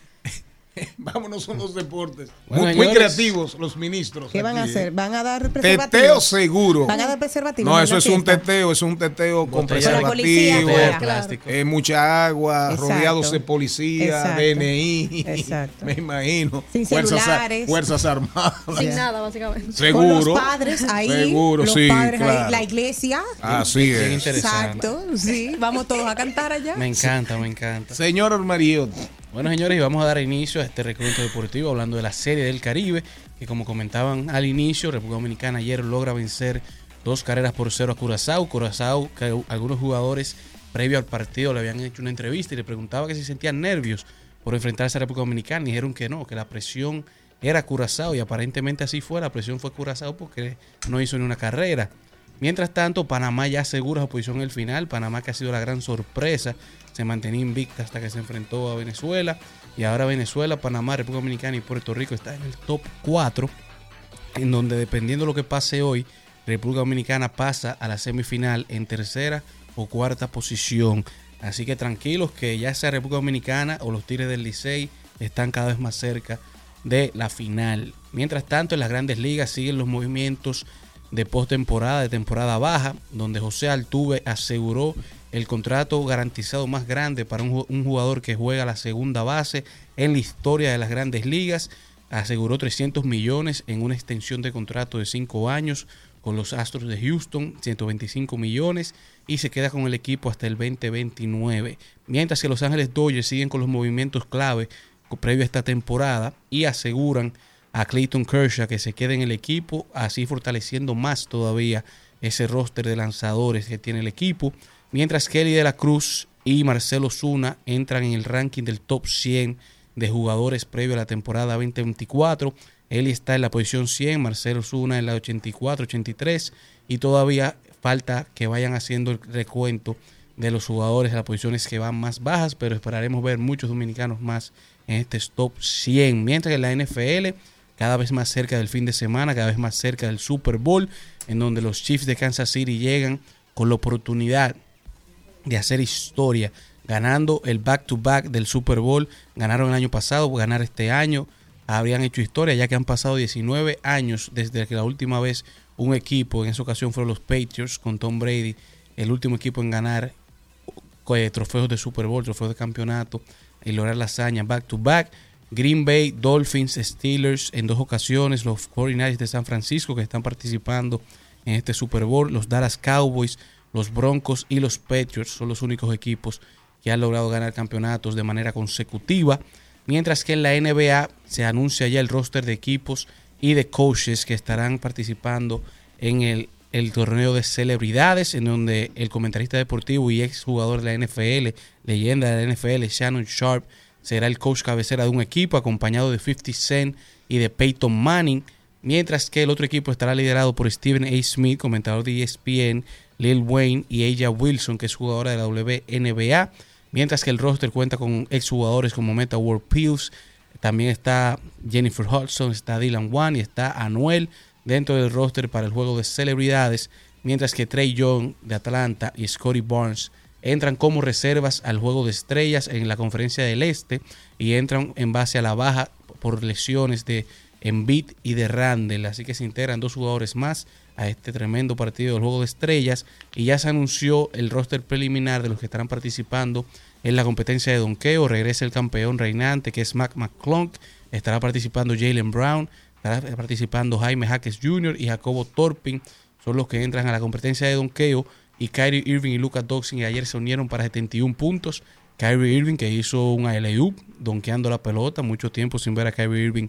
(laughs) Vámonos con los deportes. Bueno, muy, creativos los ministros. ¿Qué van a hacer? ¿eh? ¿Van a dar preservativos? Teteo seguro. ¿Van a dar preservativos? No, eso es un teteo, es un teteo con Botella de- preservativo, Con la policía, de plástico. eh, mucha agua, Exacto. rodeados de policía, Exacto. DNI, Exacto. (laughs) me imagino, Sin fuerzas, celulares. fuerzas armadas. Sin nada, básicamente. Seguro. Con los padres ahí. Seguro, los sí, padres ahí, la iglesia. Así es. interesante. Exacto, sí. Vamos todos a cantar allá. Me encanta, me encanta. Señor Mariotti, Bueno, señores, y vamos a dar inicio a este recuento deportivo hablando de la Serie del Caribe, que como comentaban al inicio, República Dominicana ayer logra vencer dos carreras por cero a Curazao. Curazao, que algunos jugadores previo al partido le habían hecho una entrevista y le preguntaba que si sentían nervios por enfrentarse a República Dominicana y dijeron que no, que la presión era Curazao y aparentemente así fue, la presión fue Curazao porque no hizo ni una carrera. Mientras tanto, Panamá ya asegura su posición en el final. Panamá que ha sido la gran sorpresa. Se mantenía invicta hasta que se enfrentó a Venezuela. Y ahora Venezuela, Panamá, República Dominicana y Puerto Rico están en el top 4. En donde dependiendo de lo que pase hoy, República Dominicana pasa a la semifinal en tercera o cuarta posición. Así que tranquilos que ya sea República Dominicana o los Tigres del Licey están cada vez más cerca de la final. Mientras tanto, en las grandes ligas siguen los movimientos de postemporada, de temporada baja, donde José Altuve aseguró el contrato garantizado más grande para un, ju- un jugador que juega la segunda base en la historia de las grandes ligas. Aseguró 300 millones en una extensión de contrato de 5 años con los Astros de Houston, 125 millones, y se queda con el equipo hasta el 2029. Mientras que Los Ángeles Dodgers siguen con los movimientos clave previo a esta temporada y aseguran a Clayton Kershaw que se quede en el equipo, así fortaleciendo más todavía ese roster de lanzadores que tiene el equipo. Mientras Kelly de la Cruz y Marcelo Zuna entran en el ranking del top 100 de jugadores previo a la temporada 2024. Eli está en la posición 100, Marcelo Zuna en la 84-83 y todavía falta que vayan haciendo el recuento de los jugadores de las posiciones que van más bajas, pero esperaremos ver muchos dominicanos más en este top 100. Mientras que en la NFL, cada vez más cerca del fin de semana, cada vez más cerca del Super Bowl, en donde los Chiefs de Kansas City llegan con la oportunidad de hacer historia, ganando el back-to-back del Super Bowl. Ganaron el año pasado, ganar este año. Habrían hecho historia ya que han pasado 19 años desde que la última vez un equipo, en esa ocasión fueron los Patriots con Tom Brady, el último equipo en ganar eh, trofeos de Super Bowl, trofeos de campeonato y lograr la hazaña back-to-back. Green Bay, Dolphins, Steelers en dos ocasiones, los 49ers de San Francisco que están participando en este Super Bowl, los Dallas Cowboys, los Broncos y los Patriots son los únicos equipos que han logrado ganar campeonatos de manera consecutiva. Mientras que en la NBA se anuncia ya el roster de equipos y de coaches que estarán participando en el, torneo de celebridades, en donde el comentarista deportivo y ex jugador de la NFL, leyenda de la NFL, Shannon Sharp, será el coach cabecera de un equipo, acompañado de 50 Cent y de Peyton Manning. Mientras que el otro equipo estará liderado por Stephen A. Smith, comentador de ESPN, Lil Wayne y Aya Wilson, que es jugadora de la WNBA. Mientras que el roster cuenta con exjugadores como Meta World Pills. También está Jennifer Hudson, está Dylan Wan y está Anuel dentro del roster para el juego de celebridades. Mientras que Trey Young de Atlanta y Scotty Barnes entran como reservas al juego de estrellas en la conferencia del Este y entran en base a la baja por lesiones de Embiid y de Randall. Así que se integran dos jugadores más a este tremendo partido del juego de estrellas y ya se anunció el roster preliminar de los que estarán participando en la competencia de donqueo. Regresa el campeón reinante que es Mac McClunk. Estará participando Jalen Brown. Estará participando Jaime Jaques Jr. y Jacobo Torpin. Son los que entran a la competencia de donqueo. Y Kyrie Irving y Lucas Doxing ayer se unieron para 71 puntos. Kyrie Irving que hizo un alley donkeando la pelota. Mucho tiempo sin ver a Kyrie Irving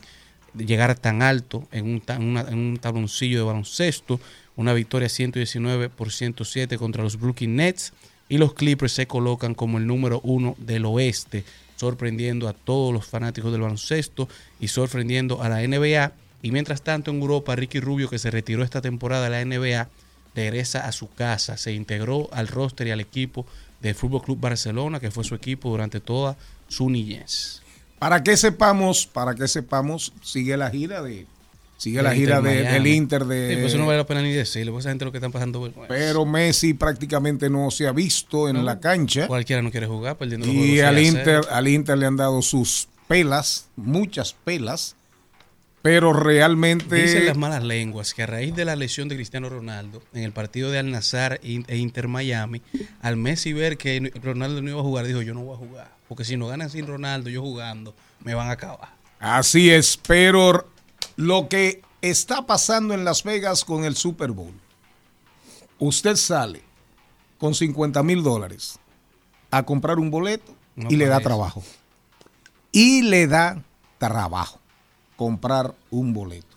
llegar tan alto en un, tabloncillo de baloncesto. Una victoria 119 por 107 contra los Brooklyn Nets. Y los Clippers se colocan como el número uno del oeste, sorprendiendo a todos los fanáticos del baloncesto y sorprendiendo a la NBA Y mientras tanto en Europa, Ricky Rubio, que se retiró esta temporada de la NBA, regresa a su casa. Se integró al roster y al equipo del Fútbol Club Barcelona, que fue su equipo durante toda su niñez. Para que sepamos, para que sepamos, sigue la gira de sigue la gira Inter de- del Inter de Sí, pues eso no vale la pena ni decirlo, porque esa gente lo que están pasando pero Messi prácticamente no se ha visto en la cancha Cualquiera no quiere jugar perdiendo los y juegos al 6 a 0. Inter al Inter le han dado sus pelas, muchas pelas, pero realmente Dicen las malas lenguas que a raíz de la lesión de Cristiano Ronaldo en el partido de Al Nazar e Inter Miami, al Messi ver que Ronaldo no iba a jugar, dijo yo no voy a jugar, porque si no ganan sin Ronaldo, yo jugando, me van a acabar. Así es, pero lo que está pasando en Las Vegas con el Super Bowl, usted sale con 50 mil dólares a comprar un boleto No y le da trabajo. Y le da trabajo comprar un boleto.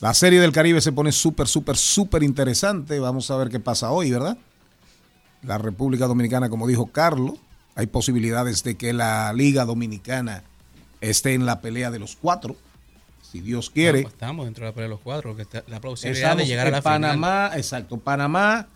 La serie del Caribe se pone súper, súper, súper interesante. Vamos a ver qué pasa hoy, ¿verdad? La República Dominicana, como dijo Carlos, hay posibilidades de que la Liga Dominicana esté en la pelea de los cuatro, si Dios quiere. No, pues estamos dentro de la pelea de los cuatro, que está la posibilidad de Estamos llegar a la Panamá, exacto, Panamá,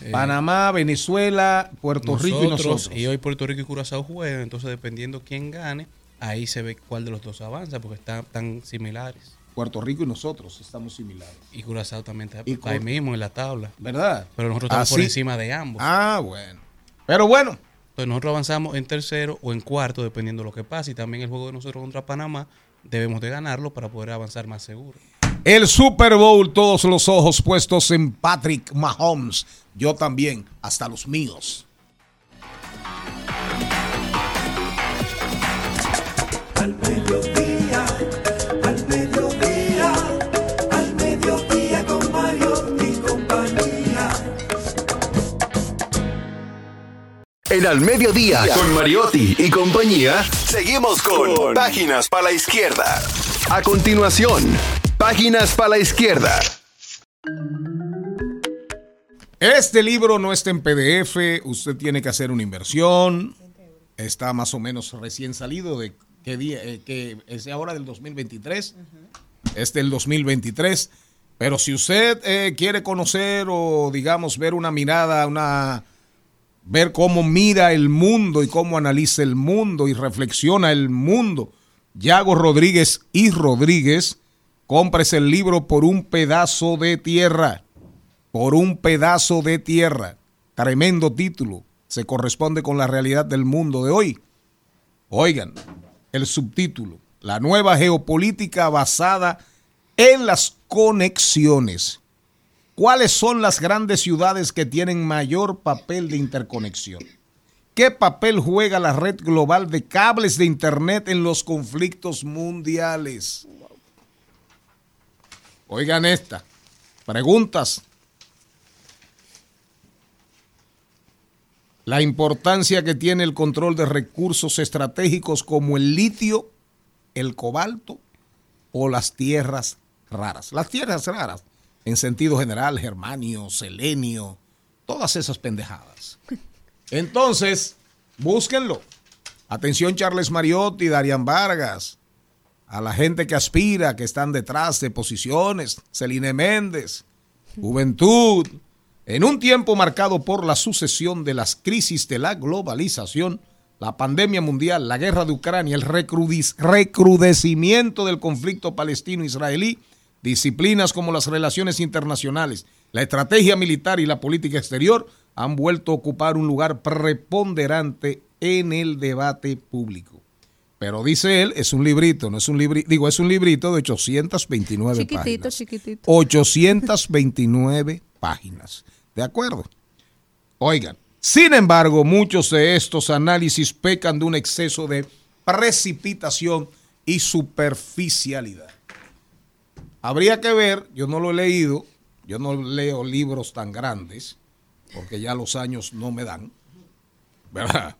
Eh, Panamá, Venezuela, Puerto Rico y nosotros. Y hoy Puerto Rico y Curazao juegan, entonces dependiendo quién gane, ahí se ve cuál de los dos avanza, porque están tan similares. Puerto Rico y nosotros estamos similares. Y Curazao también está Y ahí mismo en la tabla. ¿Verdad? Pero nosotros estamos por encima de ambos. Ah, bueno. Pero bueno, Entonces nosotros avanzamos en tercero o en cuarto, dependiendo de lo que pase. Y también el juego de nosotros contra Panamá, debemos de ganarlo para poder avanzar más seguro. el Super Bowl, todos los ojos puestos en Patrick Mahomes. Yo también, hasta los míos. Mediodía, al mediodía, al mediodía con Mario y compañía. En Al Mediodía, con Mariotti y compañía, seguimos con Páginas para la Izquierda. A continuación, Páginas para la Izquierda. Este libro no está en PDF, usted tiene que hacer una inversión. Está más o menos recién salido de día, eh, que es ahora del 2023. Es del 2023. Pero si usted eh, quiere conocer o digamos ver una mirada, una ver cómo mira el mundo y cómo analiza el mundo y reflexiona el mundo, Yago Rodríguez y Rodríguez, cómprese el libro por un pedazo de tierra por un pedazo de tierra. Tremendo título. Se corresponde con la realidad del mundo de hoy. Oigan, el subtítulo. La nueva geopolítica basada en las conexiones. ¿Cuáles son las grandes ciudades que tienen mayor papel de interconexión? ¿Qué papel juega la red global de cables de Internet en los conflictos mundiales? Oigan esta. Preguntas. La importancia que tiene el control de recursos estratégicos como el litio, el cobalto o las tierras raras. Las tierras raras, en sentido general, germanio, selenio, todas esas pendejadas. (laughs) Entonces, búsquenlo. Atención Charles Mariotti, Darian Vargas, a la gente que aspira, que están detrás de posiciones, Celine Méndez, Juventud, en un tiempo marcado por la sucesión de las crisis de la globalización, la pandemia mundial, la guerra de Ucrania, el recrudecimiento del conflicto palestino-israelí, disciplinas como las relaciones internacionales, la estrategia militar y la política exterior han vuelto a ocupar un lugar preponderante en el debate público. Pero dice él, es un librito, no es un librito, digo, es un librito de 829 Chiquitito, páginas. chiquitito. 829 páginas. ¿De acuerdo? Oigan, sin embargo, muchos de estos análisis pecan de un exceso de precipitación y superficialidad. Habría que ver, yo no lo he leído, yo no leo libros tan grandes, porque ya los años no me dan, ¿verdad?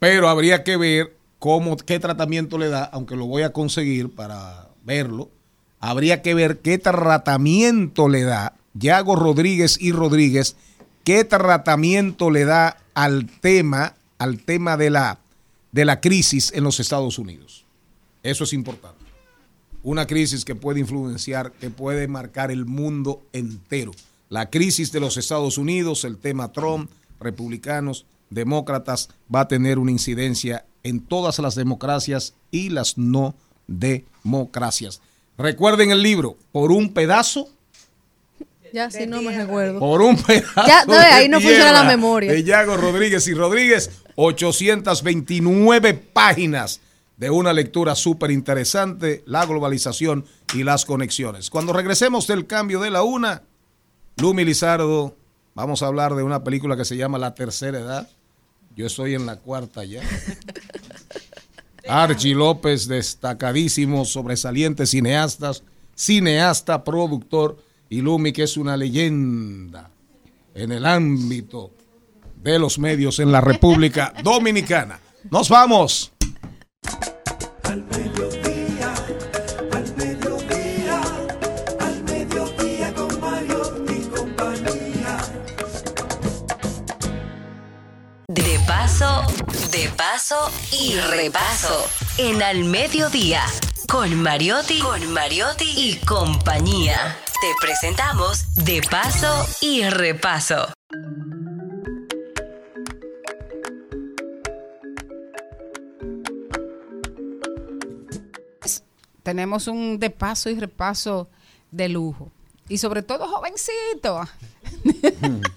Pero habría que ver cómo, qué tratamiento le da, aunque lo voy a conseguir para verlo. Habría que ver qué tratamiento le da Yago Rodríguez y Rodríguez, qué tratamiento le da al tema, al tema de la, de la crisis en los Estados Unidos. Eso es importante. una crisis que puede influenciar, que puede marcar el mundo entero. La crisis de los Estados Unidos, el tema Trump, republicanos, demócratas, va a tener una incidencia en todas las democracias y las no democracias. Recuerden el libro, por un pedazo Ya, sí, no me recuerdo. por un pedazo Ya, no, de ahí no funciona la memoria. De Yago Rodríguez y Rodríguez, 829 páginas de una lectura súper interesante, la globalización y las conexiones. Cuando regresemos del cambio de la una, Lumi Lizardo, vamos a hablar de una película que se llama La Tercera Edad. Yo estoy en la cuarta ya. (laughs) Archie López, destacadísimo, sobresaliente cineastas, cineasta, productor, y Lumi, que es una leyenda en el ámbito de los medios en la República (laughs) Dominicana. Nos vamos. Al mediodía, al mediodía, al mediodía con Mario y compañía. De paso, de paso y repaso. En Al Mediodía, con Mariotti, con Mariotti y compañía. Te presentamos De paso y repaso. Tenemos un de paso y repaso de lujo. Y sobre todo jovencito. (laughs)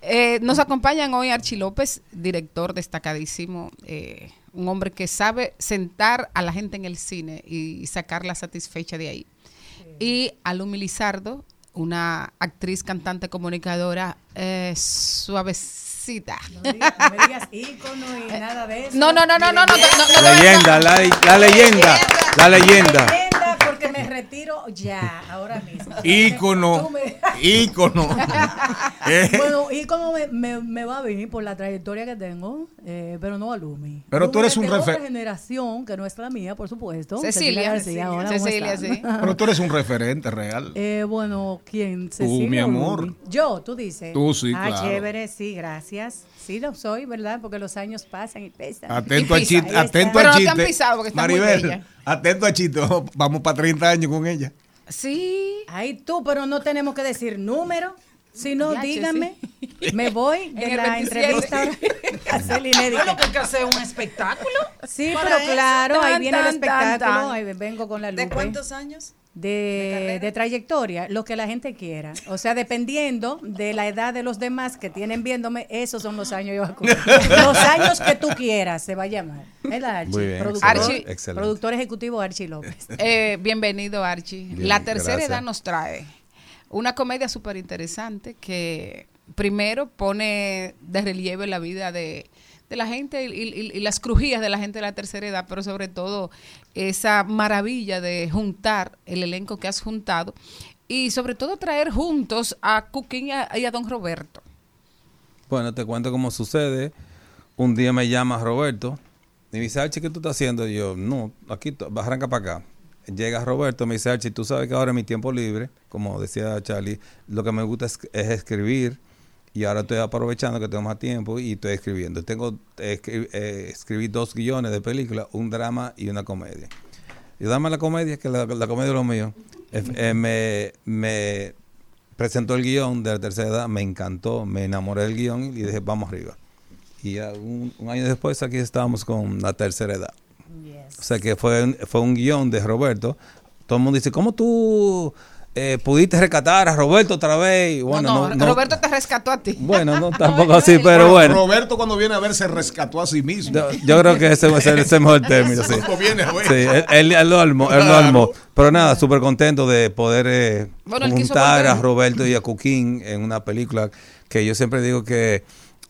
Eh, nos acompañan hoy Archi López, director destacadísimo, eh, un hombre que sabe sentar a la gente en el cine y sacarla satisfecha de ahí y Alumi Lizardo, una actriz, cantante, comunicadora eh, suavecita. No digas, no digas ícono y nada de eso. No, no, no, no, no. no, no, no, leyenda, la leyenda, la leyenda. Retiro ya, ahora mismo. Ícono, Tú me- (laughs) ícono. (laughs) Eh, Bueno, ícono me, me, me va a venir por la trayectoria que tengo, eh, pero no a Lumi. Pero tú eres es un de refer- otra generación, que no es la mía, por supuesto. Cecilia, García, Cecilia, ¿cómo Cecilia, estás? sí. (laughs) Pero tú eres un referente real. Eh, bueno, ¿quién? ¿Cecilia mi o amor. Lumi? Yo, tú dices. Tú sí, ah, claro. chévere, sí, gracias. Sí, lo soy, ¿verdad? Porque los años pasan y pesan. Atento (laughs) Y pisa, chiste, ahí atento. Pero no te chiste. han pisado porque está muy Maribel, bella. atento al chiste. Vamos para 30 años con ella. Sí. Ay, tú, pero no tenemos que decir número. Si no, che, díganme. (laughs) Me voy En de el la 27. entrevista a. Bueno, que hay que hacer un espectáculo. Sí, pero eso. claro, ahí Tan, viene el tan, tan, espectáculo. tan. Ahí vengo con la lupa. ¿De cuántos años? De, de trayectoria, lo que la gente quiera. O sea, dependiendo de la edad de los demás que tienen viéndome, esos son los años que yo voy a cumplir. (laughs) Los años que tú quieras se va a llamar. ¿Verdad, Archie? Muy bien, Productor, excelente, excelente. productor ejecutivo Archie López. (laughs) Eh, bienvenido, Archie. Bien, la tercera gracias. edad nos trae una comedia súper interesante que primero pone de relieve la vida de, de la gente y, y- las crujías de la gente de la tercera edad, pero sobre todo esa maravilla de juntar el elenco que has juntado y sobre todo traer juntos a Cooking y a, Don Roberto. Bueno, te cuento cómo sucede. Un día me llama Roberto y me dice, Archie, ¿qué tú estás haciendo? Y yo, no, aquí, arranca para acá. Llega Roberto, me dice, Archie, tú sabes que ahora en mi tiempo libre, como decía Charlie, lo que me gusta es escribir y ahora estoy aprovechando que tengo más tiempo y estoy escribiendo. Tengo, eh, escri- eh, escribí dos guiones de película, un drama y una comedia. Y dame la comedia, que la, la comedia es lo mío. Eh, me, me presentó el guion de la tercera edad, me encantó, me enamoré del guion y dije, vamos arriba. Y un, un año después aquí estábamos con la tercera edad. O sea que fue, fue un guion de Roberto. Todo el mundo dice, ¿cómo tú eh, pudiste rescatar a Roberto otra vez? Y bueno, no, no, no- Roberto te rescató a ti. bueno, no (laughs) tampoco así, pero bueno. Roberto cuando viene a ver se rescató a sí mismo. Yo, yo creo que ese, ese es el mejor término, sí. Viene a ver. Sí, él, él- él lo armó, él lo armó. Pero nada, súper contento de poder eh, Bueno, juntar a. Roberto y a Cuquín en una película que yo siempre digo que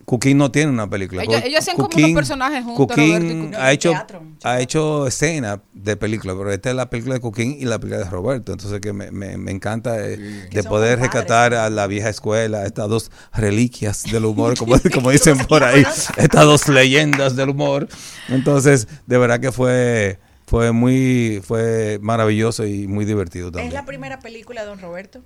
Cuquín no tiene una película. Ellos- ellos hacían como unos personajes juntos, Cuquín. ha hecho, Teatro, ha hecho escena de película, pero esta es la película de Cuquín y la película de Roberto. Entonces que me, me- me encanta eh, de poder rescatar a la vieja escuela, estas dos reliquias del humor, como, (laughs) como dicen por ahí, estas dos leyendas del humor. Entonces, de verdad que fue fue muy fue maravilloso y muy divertido ¿Es también. la primera película de Don Roberto?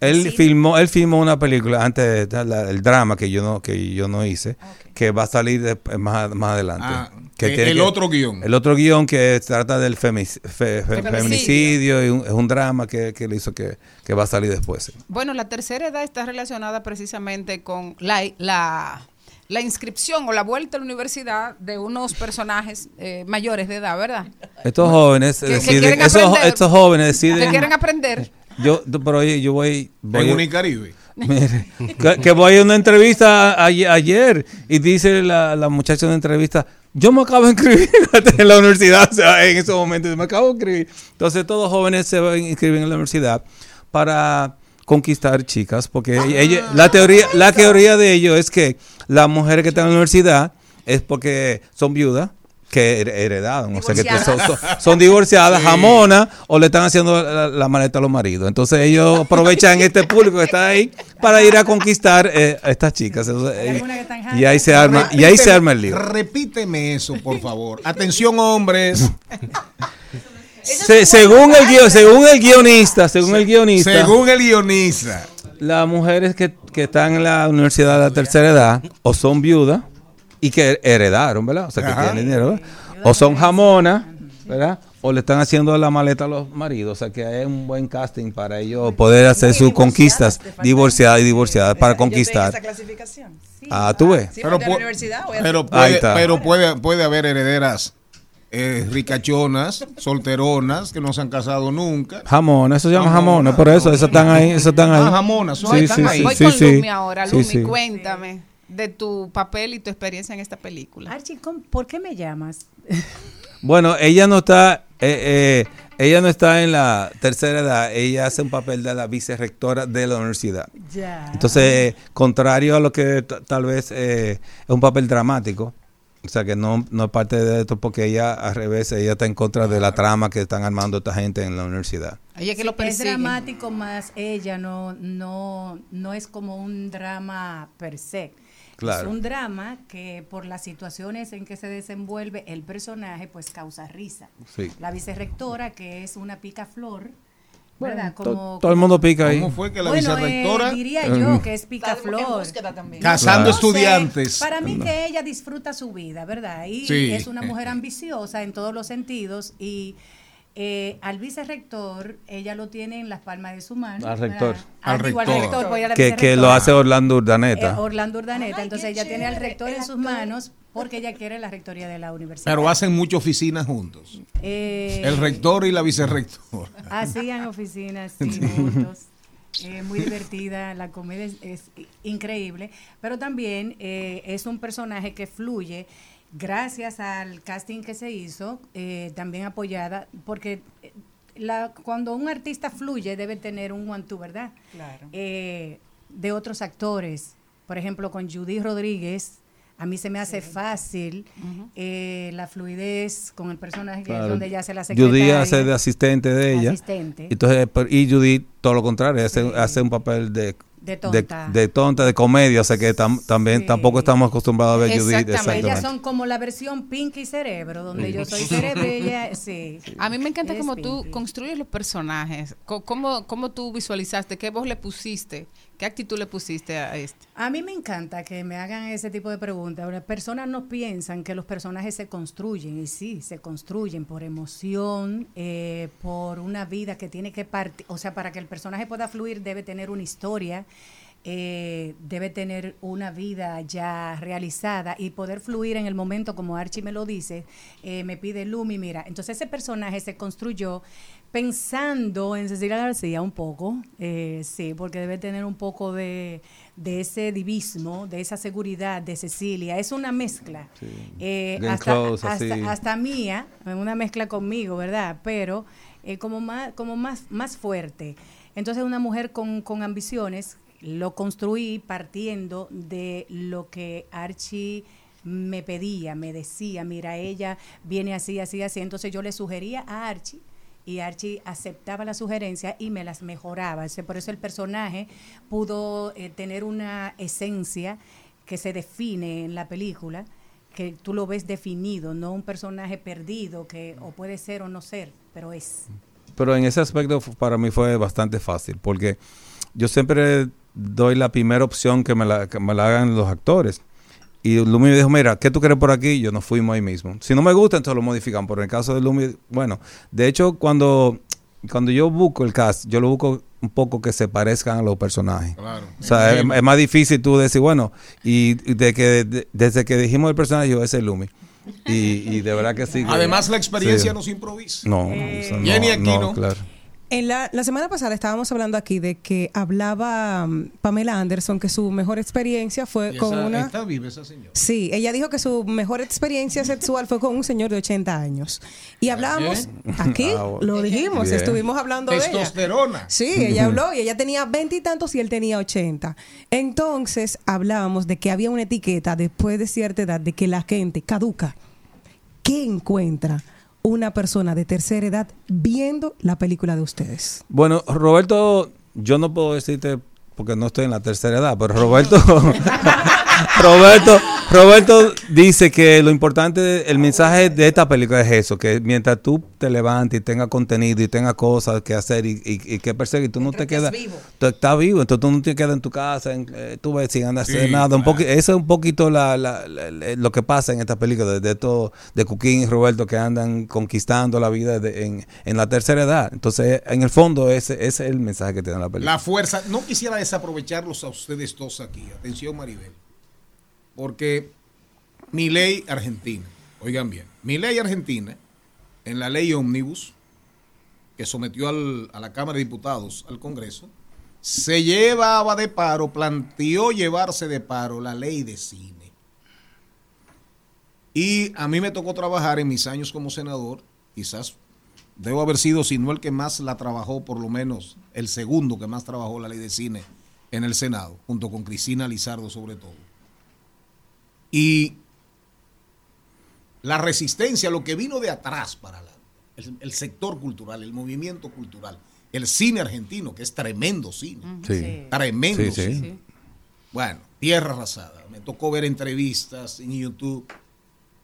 Él Sí. filmó, él filmó una película antes de la- el drama que yo no, que yo no hice, que va a salir de- más, más adelante. Ah, que eh, el que- otro guion. El otro guion que trata del femic- fe- fe- Feminicidio. feminicidio y un- es un drama que, que le hizo que, que va a salir después. Bueno, la tercera edad está relacionada precisamente con la, la, la inscripción o la vuelta a la universidad de unos personajes eh, mayores de edad, ¿verdad? Estos jóvenes Que- que deciden, esos, estos jóvenes deciden. Que quieren aprender. Yo, pero oye, yo voy, voy En Unicaribe. Mire, que, que voy a una entrevista a- ayer, ayer y dice la, la muchacha de la entrevista, yo me acabo de inscribir (laughs) en la universidad, o sea, en ese momento me acabo de inscribir. Entonces todos jóvenes se van a inscribir en la universidad para conquistar chicas, porque ella- la teoría, la teoría de ellos es que las mujeres que están en la universidad es porque son viudas que her- heredaron, o sea que son, son- son divorciadas, (laughs) Sí. jamonas, o le están haciendo la, la maleta a los maridos. Entonces ellos (laughs) aprovechan este público que está ahí para ir a conquistar eh, a estas chicas. Entonces, eh, y ahí se arma, y ahí se arma el lío. Repíteme eso, por favor. Atención, hombres. (laughs) Se- según el guio- según el guionista, según el guionista, Según el guionista. las mujeres que, que están en la universidad de la tercera edad o son viudas y que heredaron, ¿verdad? O sea, que Ajá. tienen dinero, ¿verdad? O son jamonas, ¿verdad? O le están haciendo la maleta a los maridos. O sea, que hay un buen casting para ellos poder hacer sus conquistas divorciadas y divorciadas para conquistar. clasificación. Ah, tú ves. Sí, Pero, pu- pero Ahí puede, pero puede, puede haber herederas eh, ricachonas, solteronas, que no se han casado nunca. Jamonas, eso se llama Jamona, jamonas, por eso, eso están ahí, eso están ahí. Ah, jamonas, son- Sí, sí, ahí. sí, Voy con. Lumi ahora. Lumi, sí. cuéntame de tu papel y tu experiencia en esta película. Archie, ¿cómo- ¿por qué me llamas? (laughs) Bueno, ella no está, eh, eh, ella no está en la tercera edad, ella hace un papel de la vicerrectora de la universidad. Ya. Entonces, eh, contrario a lo que tal vez eh, es un papel dramático, o sea que no, no es parte de esto porque ella al revés, ella está en contra de la trama que están armando esta gente en la universidad. Ella que Sí, lo es dramático más ella no no no es como un drama per se Claro. es un drama que por las situaciones en que se desenvuelve el personaje pues causa risa Sí. la vicerrectora que es una picaflor ¿verdad? To- Como, todo el mundo pica ahí. ¿Cómo fue que la bueno, eh, vicerrectora? diría yo Mm. que es picaflor. No sé, estudiantes. para mí No. que ella disfruta su vida, ¿verdad? Y Sí. es una mujer ambiciosa en todos los sentidos y eh, al vicerrector ella lo tiene en las palmas de su mano. Al rector. Ah, Al rector. rector, voy a la Que, que lo hace Orlando Urdaneta. Eh, Orlando Urdaneta. Entonces ella tiene al rector en sus manos porque ella quiere la rectoría de la universidad. Pero hacen muchas oficinas juntos. Eh, El rector y la vicerrectora. Hacían oficinas, sí, juntos. Eh, muy divertida, la comedia es, es increíble, pero también eh, es un personaje que fluye gracias al casting que se hizo, eh, también apoyada, porque eh, la, cuando un artista fluye debe tener un one-two, ¿verdad? Claro. Eh, de otros actores, por ejemplo, con Judy Rodríguez, a mí se me hace fácil eh, la fluidez con el personaje Claro. donde ella hace la Judy secretaria. hace de asistente de ella. Asistente. Entonces, pero- y Judy, todo lo contrario, hace, hace un papel de, De tonta. de, tonta, de comedia. O sea que tam- también Sí. tampoco estamos acostumbrados a ver Judy. Ellas Exactamente. son como la versión Pinky Cerebro, donde yo soy cerebro y ella, (laughs) sí. A mí me encanta Es cómo tú construyes los personajes. ¿Cómo, ¿Cómo tú visualizaste? ¿Qué voz le pusiste? ¿Qué actitud le pusiste a este? A mí me encanta que me hagan ese tipo de preguntas. Las personas no piensan que los personajes se construyen, y sí, se construyen por emoción, eh, por una vida que tiene que partir. O sea, para que el personaje pueda fluir, debe tener una historia, eh, debe tener una vida ya realizada y poder fluir en el momento, como Archie me lo dice, eh, me pide Lumi, mira. Entonces, ese personaje se construyó pensando en Cecilia García un poco, eh, sí, porque debe tener un poco de, de ese divismo, de esa seguridad de Cecilia. Es una mezcla. eh, hasta, Close, hasta mía, una mezcla conmigo, ¿verdad? Pero eh, como más, como más, más fuerte. Entonces, una mujer con, con ambiciones, lo construí partiendo de lo que Archie me pedía, me decía, mira, ella viene así, así, así. Entonces yo le sugería a Archie y Archie aceptaba la sugerencia y me las mejoraba. Por eso el personaje pudo eh, tener una esencia que se define en la película, que tú lo ves definido, no un personaje perdido que o puede ser o no ser, pero es. Pero en ese aspecto para mí fue bastante fácil porque yo siempre doy la primera opción que me la, que me la hagan los actores. Y Lumi me dijo, mira, ¿qué tú quieres por aquí? Yo nos fuimos ahí mismo. Si no me gusta, entonces lo modifican. Pero en el caso de Lumi, bueno, de hecho, cuando, cuando yo busco el cast, yo lo busco un poco que se parezcan a los personajes. Claro. O sea, es, es más difícil tú decir, bueno, y de que de- desde que dijimos el personaje, yo, ese es Lumi. Y, y de verdad que sí. Además, la experiencia sí. no se improvisa. No, eso no, Jenny Aquino. no, claro. En la, la semana pasada estábamos hablando aquí de que hablaba mm, Pamela Anderson que su mejor experiencia fue Y con esa- una... Está viva esa señora. Sí, ella dijo que su mejor experiencia sexual fue con un señor de 80 años. Y hablábamos aquí, Ah, bueno. lo dijimos, Bien. estuvimos hablando de ella. Testosterona. Sí, ella habló y ella tenía 20 y tantos y él tenía 80. Entonces hablábamos de que había una etiqueta después de cierta edad de que la gente caduca. ¿Qué encuentra una persona de tercera edad viendo la película de ustedes? Bueno, Roberto, yo no puedo decirte porque no estoy en la tercera edad, pero Roberto, (laughs) (laughs) Roberto, Roberto dice que lo importante, el mensaje de esta película es eso, que mientras tú te levantes y tengas contenido y tengas cosas que hacer y, y- y que perseguir, tú no te quedas, tú estás vivo, entonces tú no te quedas en tu casa, en- eh, tú ves sin andas a hacer Sí, nada, un claro. poqui- eso es un poquito la, la- la- la- lo que pasa en esta película, de, de esto, de Cuquín y Roberto que andan conquistando la vida de- en, en la tercera edad, entonces en el fondo ese, ese es el mensaje que tiene la película. La fuerza. No quisiera desaprovecharlos a ustedes dos aquí. Atención, Maribel. Porque mi ley argentina, oigan bien, mi ley argentina, en la ley Omnibus, que sometió al- a la Cámara de Diputados, al Congreso, se llevaba de paro, planteó llevarse de paro la ley de cine. Y a mí me tocó trabajar en mis años como senador, quizás debo haber sido, si no el que más la trabajó, por lo menos el segundo que más trabajó la ley de cine en el Senado, junto con Cristina Lizardo sobre todo. Y la resistencia, lo que vino de atrás para la- el, el sector cultural, el movimiento cultural, el cine argentino, que es tremendo cine. Sí. Tremendo Sí, sí. cine. Bueno, tierra arrasada. Me tocó ver entrevistas en YouTube.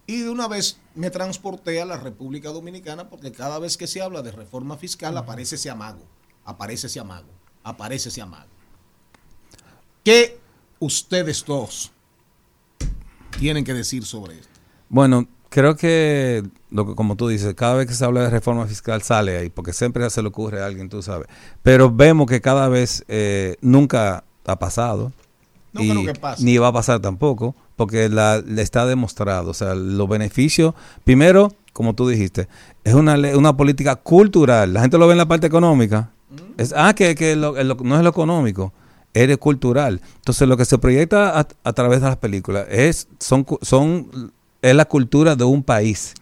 Y de una vez me transporté a la República Dominicana porque cada vez que se habla de reforma fiscal aparece ese amago, aparece ese amago, aparece ese amago. ¿Qué ustedes dos tienen que decir sobre esto? Bueno, creo que, lo que, como tú dices, cada vez que se habla de reforma fiscal sale ahí, porque siempre se le ocurre a alguien, tú sabes. Pero vemos que cada vez eh, nunca ha pasado. No y creo que pase. Ni va a pasar tampoco, porque la, le está demostrado. O sea, los beneficios, primero, como tú dijiste, es una, una política cultural. La gente lo ve en la parte económica. Es, ah, que, que lo- lo- no es lo económico, es cultural. Entonces, lo que se proyecta a, través de las películas es, son, son, es la cultura de un país.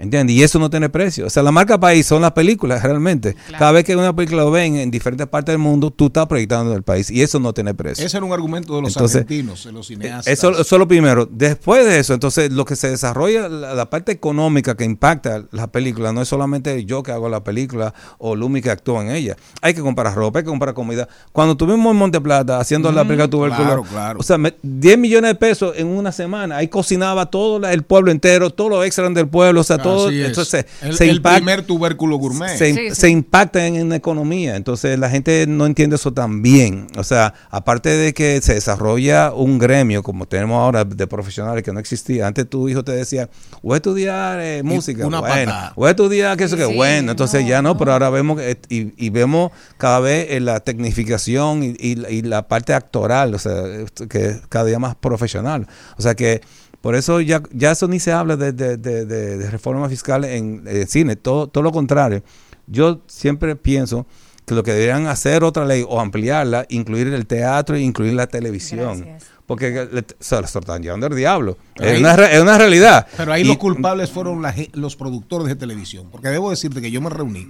¿Entiendes? Y eso no tiene precio. O sea, la marca país son las películas realmente. Cada vez que una película lo ven en diferentes partes del mundo, tú estás proyectando el país. Y eso no tiene precio. Ese era un argumento de los Entonces, argentinos, de los cineastas. Eso, eso es lo primero. Después de eso, entonces, lo que se desarrolla, la, la parte económica que impacta la película, no es solamente yo que hago la película o Lumi que actúa en ella. Hay que comprar ropa, hay que comprar comida. Cuando estuvimos en Monte Plata haciendo la Mm, película Tubérculo, claro, claro. o sea, me- 10 millones de pesos en una semana. Ahí cocinaba todo la- el pueblo entero, todos los extras del pueblo, o sea, todo. Así es. Entonces, el, se el impacta- primer tubérculo gourmet. se, Sí, sí. se impacta en, en la economía. Entonces la gente no entiende eso tan bien. O sea, aparte de que se desarrolla un gremio como tenemos ahora de profesionales que no existía. Antes tu hijo te decía, voy a estudiar eh, música. una bueno, voy a estudiar que eso que bueno. Entonces no, ya no, no. pero ahora vemos que- y, y vemos cada vez eh, la tecnificación y, y la- y la parte actoral, o sea, que es cada día más profesional. O sea que por eso ya, ya eso ni se habla de, de- de- de- de reforma fiscal en eh, cine, todo, todo lo contrario. Yo siempre pienso que lo que deberían hacer otra ley o ampliarla, incluir el teatro e incluir la televisión. Gracias. Porque le- o sea, se lo están llevando el diablo. Es ahí- una, es una realidad. Pero ahí Y- los culpables fueron la los productores de televisión. Porque debo decirte que yo me reuní.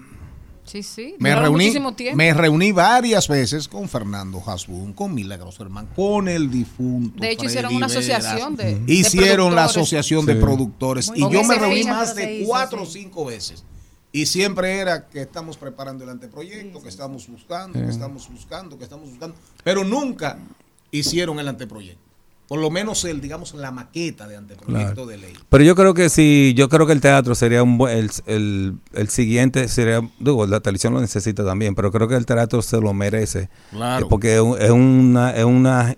Sí, sí. Me reuní, muchísimo tiempo. me reuní varias veces con Fernando Hasbun, con Milagros Herman, con el difunto. De hecho, hicieron una asociación de- de Hicieron la asociación de productores. Muy y yo me reuní fecha, más de hizo, cuatro o sí. cinco veces. Y siempre era que estamos preparando el anteproyecto, que estamos buscando, que estamos buscando, que estamos buscando. Pero nunca hicieron el anteproyecto. Por lo menos el, digamos, la maqueta de anteproyecto Claro. de ley. Pero yo creo que sí, yo creo que el teatro sería un buen, el, el, el siguiente sería, digo, la televisión lo necesita también, pero creo que el teatro se lo merece. Claro. Eh, Porque es, un- es una, es una,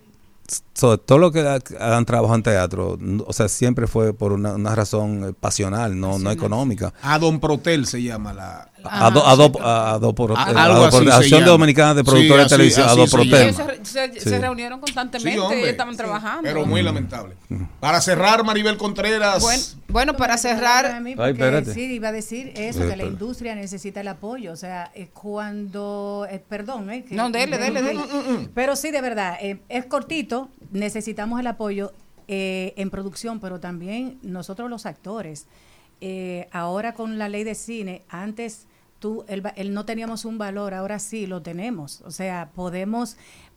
sobre todo lo que ha- han trabajado en teatro, o sea, siempre fue por una, una razón eh, pasional, no, no económica. Adon Protel se llama la. A- algo Ado así Pro- se Asociación. Dominicana de Productores así- de Televisión, así. Ellos se, se- Sí. se reunieron constantemente, Sí, hombre. ellos estaban trabajando. Pero muy lamentable. Para cerrar, Maribel Contreras. Bueno, bueno, para cerrar, A mí, porque sí, iba a decir eso, que la industria necesita el apoyo. O sea, eh, cuando, eh, perdón, eh, que- No, dele, dele, dele. Pero sí, de verdad, eh, es cortito, necesitamos el apoyo eh, en producción, pero también nosotros los actores. Eh, ahora con la ley de cine, antes tú, el, no teníamos un valor, ahora sí lo tenemos. O sea, podemos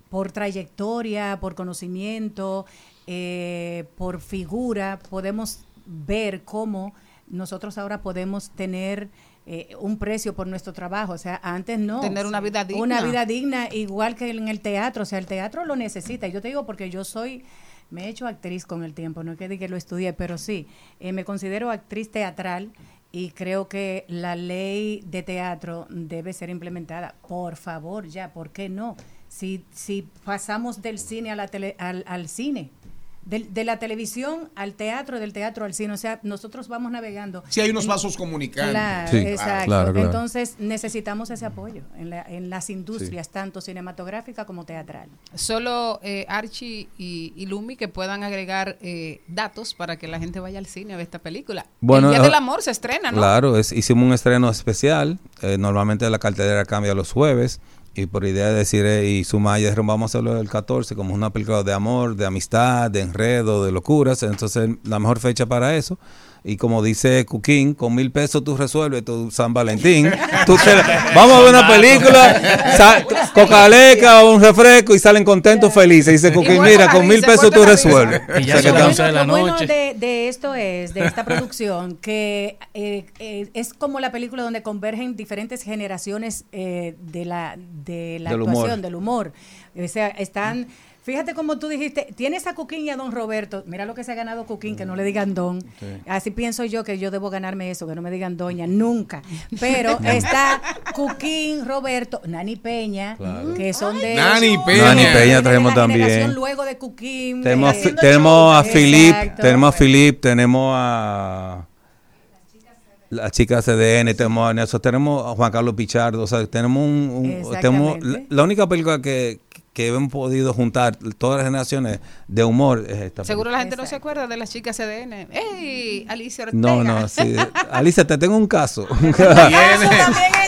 por trayectoria, por conocimiento, eh, por figura, podemos ver cómo nosotros ahora podemos tener eh, un precio por nuestro trabajo. O sea, antes no. Tener una vida digna. Una vida digna, igual que en el teatro. O sea, el teatro lo necesita. Y yo te digo porque yo soy, me he hecho actriz con el tiempo, no es que diga que lo estudié, pero sí, eh, me considero actriz teatral y creo que la ley de teatro debe ser implementada. Por favor, ya, ¿por qué no? Si, si pasamos del cine a la tele- al, al cine, del- de, la televisión al teatro, del teatro al cine, o sea, nosotros vamos navegando. Sí, hay unos vasos comunicantes. Claro, Sí. exacto. Claro, claro. Entonces necesitamos ese apoyo en, la- en las industrias, tanto cinematográfica como teatral. solo eh, Archie y, y Lumi que puedan agregar eh, datos para que la gente vaya al cine a ver esta película. Bueno, el Día eh, del Amor se estrena, ¿no? Claro, es- hicimos un estreno especial. eh, normalmente la cartelera cambia los jueves. Y por idea de decir, y Sumaya dijeron, vamos a hacerlo el 14, como una película de amor, de amistad, de enredo, de locuras. Entonces, la mejor fecha para eso. Y como dice Cuquín, con mil pesos tú resuelves tu San Valentín. Tú te- vamos a ver una película, sa- cocaleca o un refresco y salen contentos, felices. Dice Cuquín, mira, con mil pesos tú resuelves. Y ya O sea son que las 11 de la Lo bueno noche. de, de esto es, de esta producción, que eh, eh, es como la película donde convergen diferentes generaciones eh, de la, de la Del actuación, humor. del humor. O sea, están... Fíjate como tú dijiste, tienes a Cuquín y a Don Roberto. Mira lo que se ha ganado Cuquín, que no le digan Don. Así pienso yo que yo debo ganarme eso, que no me digan Doña, nunca. Pero (laughs) está Cuquín, Roberto, Nani Peña, Claro. que son de... Nani Peña. Nani Peña de traemos también. Luego de Cuquín. Tenemos, a eh, tenemos a Philip, Exacto. tenemos a Philip, tenemos a la chica CDN, tenemos a Nelson, tenemos a Juan Carlos Pichardo, o sea, tenemos un, un- tenemos la, la única película que, que hemos podido juntar todas las generaciones de humor es esta. Seguro película. la gente no se acuerda de las chicas CDN. ¡Ey! Alicia Ortega. No, no, sí. (laughs) Alicia, te tengo un caso. Eso (laughs) también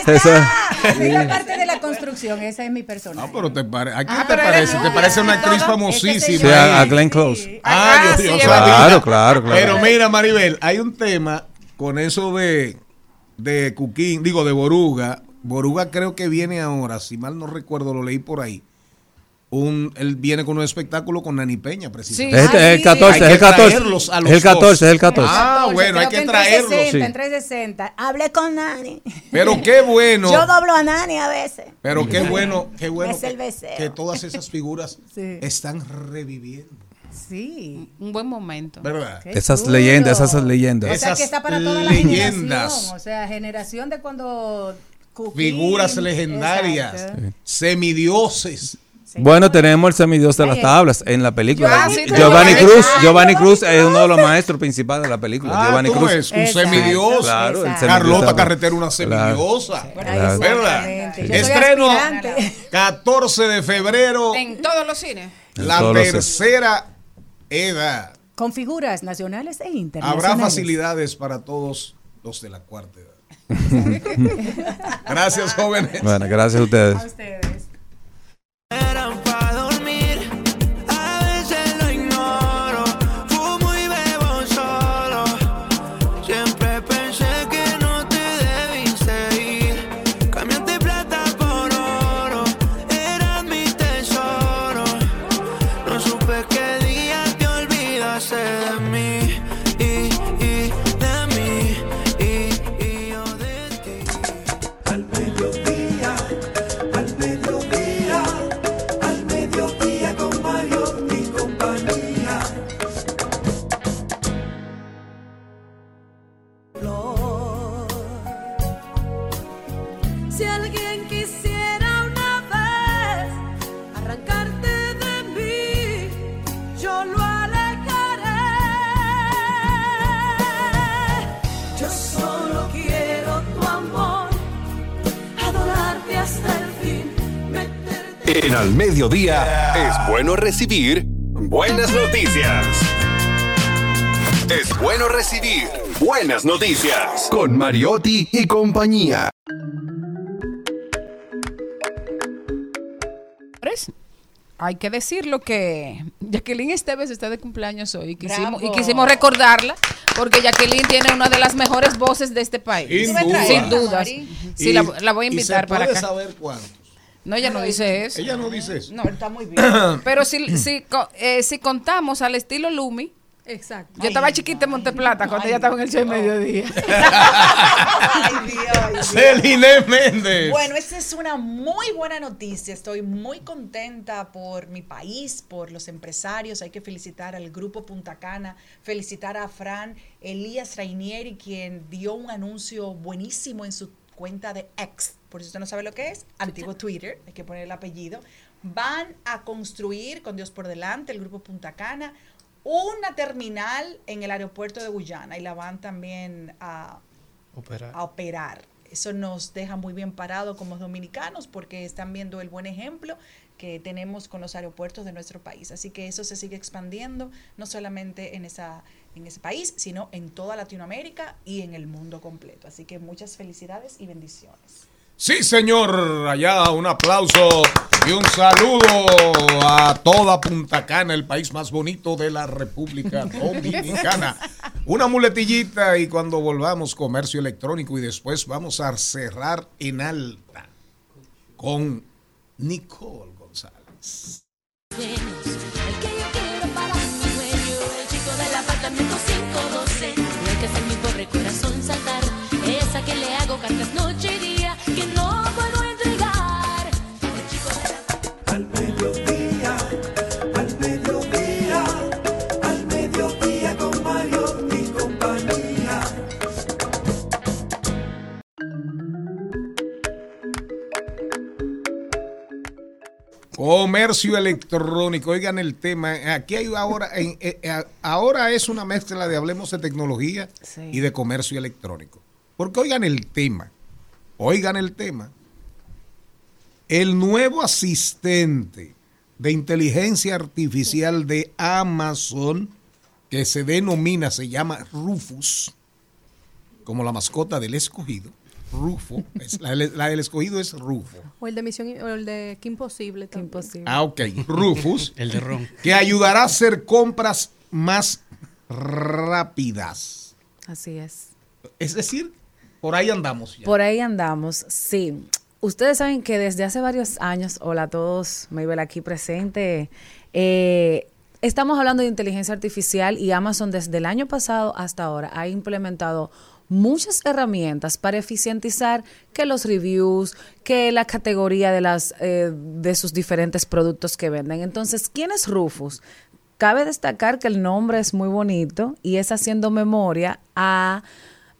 Eso- está. Mira parte de la construcción, esa es mi personaje. Ah, pero te pare- ¿a qué Ah, te pero parece? ¿Te parece una actriz famosísima? Sí, a, a Glenn Close. Ah, yo, sí, yo es sabía. Claro, claro, claro. Pero mira, Maribel, hay un tema con eso de, de Cuquín, digo, de Boruga. Boruga creo que viene ahora, si mal no recuerdo, lo leí por ahí. Un, él viene con un espectáculo con Nani Peña, precisamente. Es este- es el 14, Hay es el 14. traerlos a los Es el 14, dos. es el 14. Ah, bueno, hay que en traerlos. 360, sí. En 360. Hablé con Nani. Pero qué bueno. Yo doblo a Nani a veces. Pero qué bueno, qué bueno Es el que, que todas esas figuras (laughs) Sí. están reviviendo. Sí. Un buen momento. ¿Verdad? Qué Esas leyendas, esas leyendas. O sea, Esas que está para toda la leyendas. generación. O sea, generación de cuando... Cuquín, Figuras legendarias, exacto. semidioses. Bueno, tenemos el semidios de las tablas en la película. Ah, sí, Giovanni Cruz. Giovanni Cruz es uno de los maestros principales de la película. Ah, Giovanni Cruz. ves, un semidios. Claro, el exacto. semidios Carlota. Carretera, una semidiosa. Claro. ¿Verdad? Estreno aspirante. 14 de febrero, En todos los cines. la tercera edad. Con figuras nacionales e internacionales. Habrá facilidades para todos los de la cuarta edad. (laughs) Gracias, jóvenes. Bueno, gracias a ustedes. A ustedes. Al Mediodía es bueno recibir buenas noticias. Es bueno recibir buenas noticias con Mariotti y compañía. Señores, Hay que decirlo que Jacqueline Esteves está de cumpleaños hoy y quisimos, y Bravo. quisimos recordarla porque Jacqueline tiene una de las mejores voces de este país. Sin duda. Sin dudas. Sí, la, la voy a y se invitar para acá. saber cuántos. No, ella no dice eso. Ella no dice eso. No, está muy bien. (clears throat) Pero si, si, co- eh, si contamos al estilo Lumi. Exacto. Yo estaba chiquita en Monteplata cuando ella estaba en el show de mediodía. (laughs) Ay, Dios. Celine Méndez. Bueno, esta es una muy buena noticia. Estoy muy contenta por mi país, por los empresarios. Hay que felicitar al Grupo Punta Cana, felicitar a Fran Elías Rainieri, quien dio un anuncio buenísimo en su cuenta de X. Por si usted no sabe lo que es, antiguo Twitter, hay que poner el apellido. Van a construir, con Dios por delante, el Grupo Punta Cana, una terminal en el aeropuerto de Guyana y la van también a a operar. Eso nos deja muy bien parados como dominicanos porque están viendo el buen ejemplo que tenemos con los aeropuertos de nuestro país. Así que eso se sigue expandiendo, no solamente en, esa, en ese país, sino en toda Latinoamérica y en el mundo completo. Así que muchas felicidades y bendiciones. Sí, señor. Allá un aplauso y un saludo a toda Punta Cana, el país más bonito de la República (laughs) Dominicana. Una muletillita y cuando volvamos comercio electrónico y después vamos a cerrar en alta con Nicole González. Comercio electrónico, oigan el tema. Aquí hay ahora, en- eh, eh, ahora es una mezcla de hablemos de tecnología y de comercio electrónico. Porque oigan el tema, oigan el tema. El nuevo asistente de inteligencia artificial de Amazon, que se denomina, se llama Rufus, como la mascota del escogido. Rufo, es- la, la del escogido es Rufo. O el de Misión, o el de Qué Imposible. Qué Imposible. Ah, ok. Rufus. (laughs) El de Ron. Que ayudará a hacer compras más rápidas. Así es. Es decir, por ahí andamos ya. Por ahí andamos, sí. Ustedes saben que desde hace varios años, hola a todos, Maybel aquí presente, eh, estamos hablando de inteligencia artificial y Amazon desde el año pasado hasta ahora ha implementado muchas herramientas para eficientizar que los reviews, que la categoría de las eh, de sus diferentes productos que venden. Entonces, ¿quién es Rufus? Cabe destacar que el nombre es muy bonito y es haciendo memoria a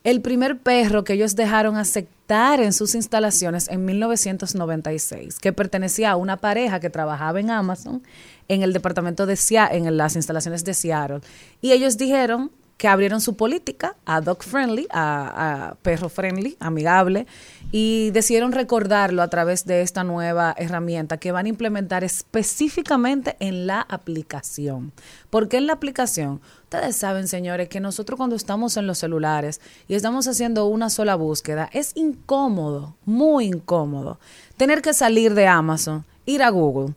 el primer perro que ellos dejaron aceptar en sus instalaciones en 1996, que pertenecía a una pareja que trabajaba en Amazon en el departamento de Seattle, en las instalaciones de Seattle. Y ellos dijeron que abrieron su política a dog friendly, a, perro friendly, amigable, y decidieron recordarlo a través de esta nueva herramienta que van a implementar específicamente en la aplicación. ¿Por qué en la aplicación? Ustedes saben, señores, que nosotros cuando estamos en los celulares y estamos haciendo una sola búsqueda, es incómodo, muy incómodo, tener que salir de Amazon, ir a Google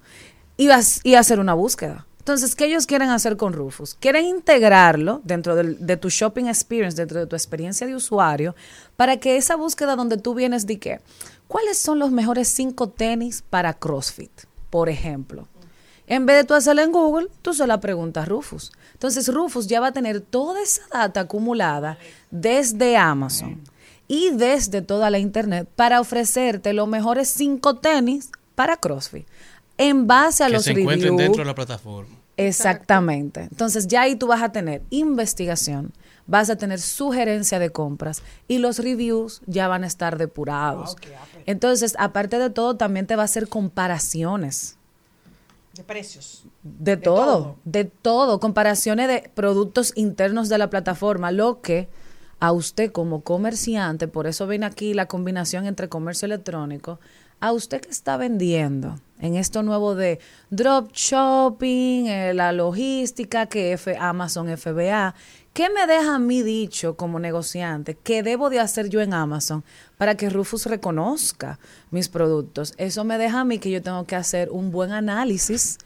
y hacer una búsqueda. Entonces, ¿qué ellos quieren hacer con Rufus? Quieren integrarlo dentro de tu shopping experience, dentro de tu experiencia de usuario, para que esa búsqueda donde tú vienes de que, ¿cuáles son los mejores cinco tenis para CrossFit? Por ejemplo. En vez de tú hacerla en Google, tú se la preguntas a Rufus. Entonces, Rufus ya va a tener toda esa data acumulada desde Amazon y desde toda la Internet para ofrecerte los mejores cinco tenis para CrossFit. En base a que los se encuentren reviews. dentro de la plataforma. Exactamente. Entonces ya ahí tú vas a tener investigación, vas a tener sugerencia de compras y los reviews ya van a estar depurados. Entonces, aparte de todo, también te va a hacer comparaciones De precios. de, todo, de todo, comparaciones de productos internos de la plataforma, lo que a usted como comerciante, por eso viene aquí la combinación entre comercio electrónico, A usted que está vendiendo en esto nuevo de drop shopping, eh, la logística, que F, Amazon FBA, ¿qué me deja a mí dicho como negociante? ¿Qué debo de hacer yo en Amazon para que Rufus reconozca mis productos? Eso me deja a mí que yo tengo que hacer un buen análisis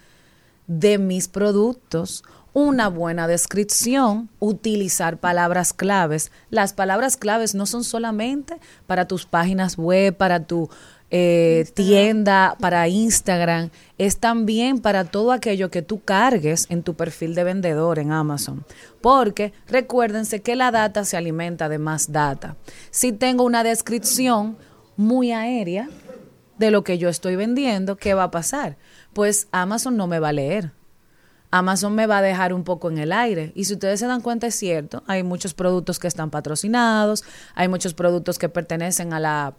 de mis productos, una buena descripción, utilizar palabras claves. Las palabras claves no son solamente para tus páginas web, para tu eh, tienda, para Instagram, es también para todo aquello que tú cargues en tu perfil de vendedor en Amazon. Porque recuérdense que la data se alimenta de más data. Si tengo una descripción muy aérea de lo que yo estoy vendiendo, ¿qué va a pasar? Pues Amazon no me va a leer. Amazon me va a dejar un poco en el aire. Y si ustedes se dan cuenta, es cierto, hay muchos productos que están patrocinados, hay muchos productos que pertenecen a la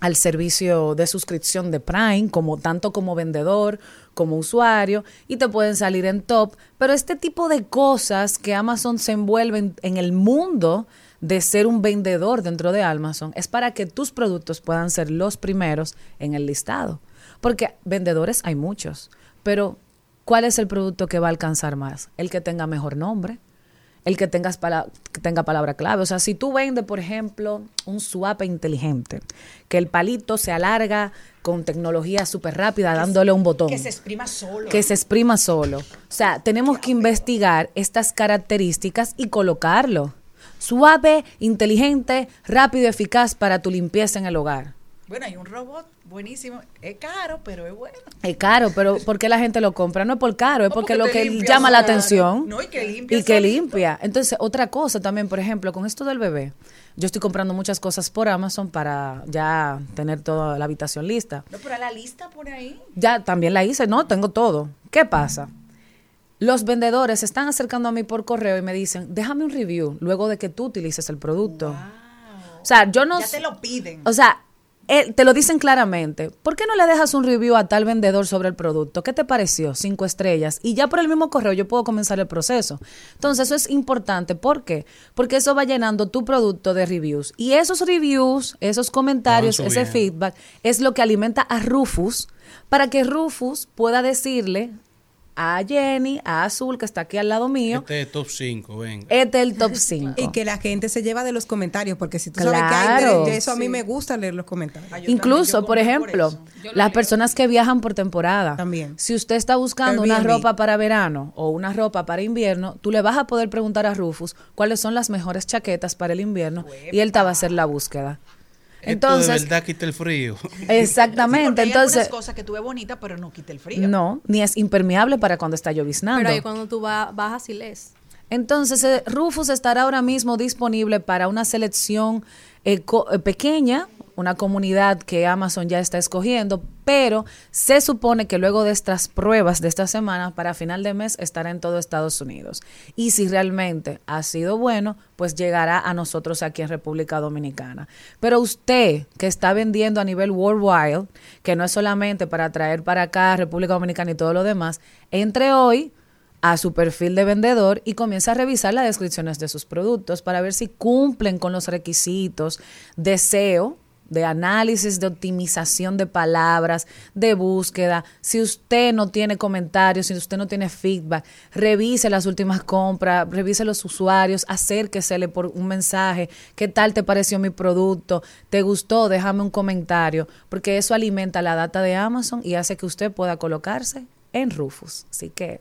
al servicio de suscripción de Prime, como tanto como vendedor como usuario, y te pueden salir en top. Pero este tipo de cosas que Amazon se envuelve en, en el mundo de ser un vendedor dentro de Amazon es para que tus productos puedan ser los primeros en el listado. Porque vendedores hay muchos, pero ¿cuál es el producto que va a alcanzar más? El que tenga mejor nombre, el que, tengas pala- que tenga palabra clave. O sea, si tú vendes, por ejemplo, un swap inteligente, que el palito se alarga con tecnología súper rápida, dándole un botón. Que se exprima solo. Que se exprima solo. O sea, tenemos que investigar estas características y colocarlo. Suave, inteligente, rápido y eficaz para tu limpieza en el hogar. Bueno, hay un robot buenísimo. Es caro, pero es bueno. Es caro, pero (laughs) ¿por qué la gente lo compra? No es por caro, es porque, porque lo que limpia llama la atención. No, y que limpia Y que limpia. Entonces, otra cosa también, por ejemplo, con esto del bebé, yo estoy comprando muchas cosas por Amazon para ya tener toda la habitación lista. No, pero la lista por ahí. Ya también la hice, no, tengo todo. ¿Qué pasa? Los vendedores se están acercando a mí por correo y me dicen, déjame un review luego de que tú utilices el producto. O sea, yo no... Ya te lo piden. O sea, eh, te lo dicen claramente. ¿Por qué no le dejas un review a tal vendedor sobre el producto? ¿Qué te pareció? Cinco estrellas. Y ya por el mismo correo yo puedo comenzar el proceso. Entonces, eso es importante. ¿Por qué? Porque eso va llenando tu producto de reviews. Y esos reviews, esos comentarios, ese feedback, es lo que alimenta a Rufus para que Rufus pueda decirle a Jenny, a Azul, que está aquí al lado mío, Este es top 5, venga. este es el top (laughs) 5. Y que la gente se lleva de los comentarios, porque si tú sabes que hay eso a mí Sí. me gusta leer los comentarios. Incluso, por ejemplo, las personas que viajan por temporada. También. Si usted está buscando una ropa para verano o una ropa para invierno, tú le vas a poder preguntar a Rufus cuáles son las mejores chaquetas para el invierno y él te va a hacer la búsqueda. Esto de Entonces, verdad quita el frío. (laughs) exactamente. Entonces, cosas que tú ves bonitas, pero no quita el frío. no, ni es impermeable para cuando está lloviznando. Pero ahí cuando tú va- bajas y lees. Entonces, eh, Rufus estará ahora mismo disponible para una selección eh, co- eh, pequeña, una comunidad que Amazon ya está escogiendo, pero se supone que luego de estas pruebas de esta semana, para final de mes, estará en todo Estados Unidos. Y si realmente ha sido bueno, pues llegará a nosotros aquí en República Dominicana. Pero usted que está vendiendo a nivel worldwide, que no es solamente para traer para acá República Dominicana y todo lo demás, entre hoy a su perfil de vendedor y comienza a revisar las descripciones de sus productos para ver si cumplen con los requisitos de SEO, de análisis, de optimización de palabras, de búsqueda. Si usted no tiene comentarios, si usted no tiene feedback, revise las últimas compras, revise los usuarios, acérquesele por un mensaje, ¿qué tal te pareció mi producto? ¿Te gustó? Déjame un comentario, porque eso alimenta la data de Amazon y hace que usted pueda colocarse en Rufus. Así que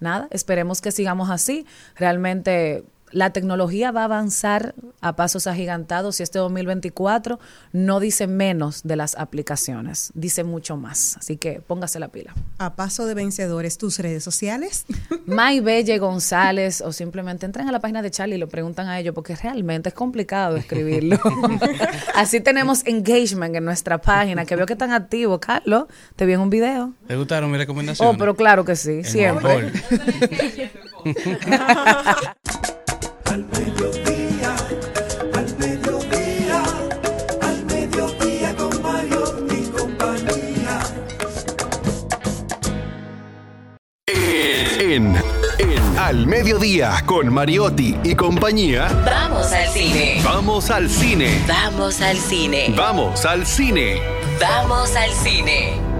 nada, esperemos que sigamos así. Realmente la tecnología va a avanzar a pasos agigantados y este 2024 no dice menos de las aplicaciones, dice mucho más. Así que póngase la pila. A paso de vencedores, tus redes sociales. (laughs) May Belle González o simplemente entren a la página de Charlie y lo preguntan a ellos porque realmente es complicado escribirlo. (laughs) Así tenemos engagement en nuestra página que veo que están activos. Carlos, te vi en un video. ¿Te gustaron mis recomendaciones? Oh, pero claro que sí, El siempre. (laughs) Al mediodía, al mediodía, al mediodía con Mario y compañía. En, en Al Mediodía con Mariotti y compañía. Vamos al cine. Vamos al cine. Vamos al cine. Vamos al cine. Vamos al cine.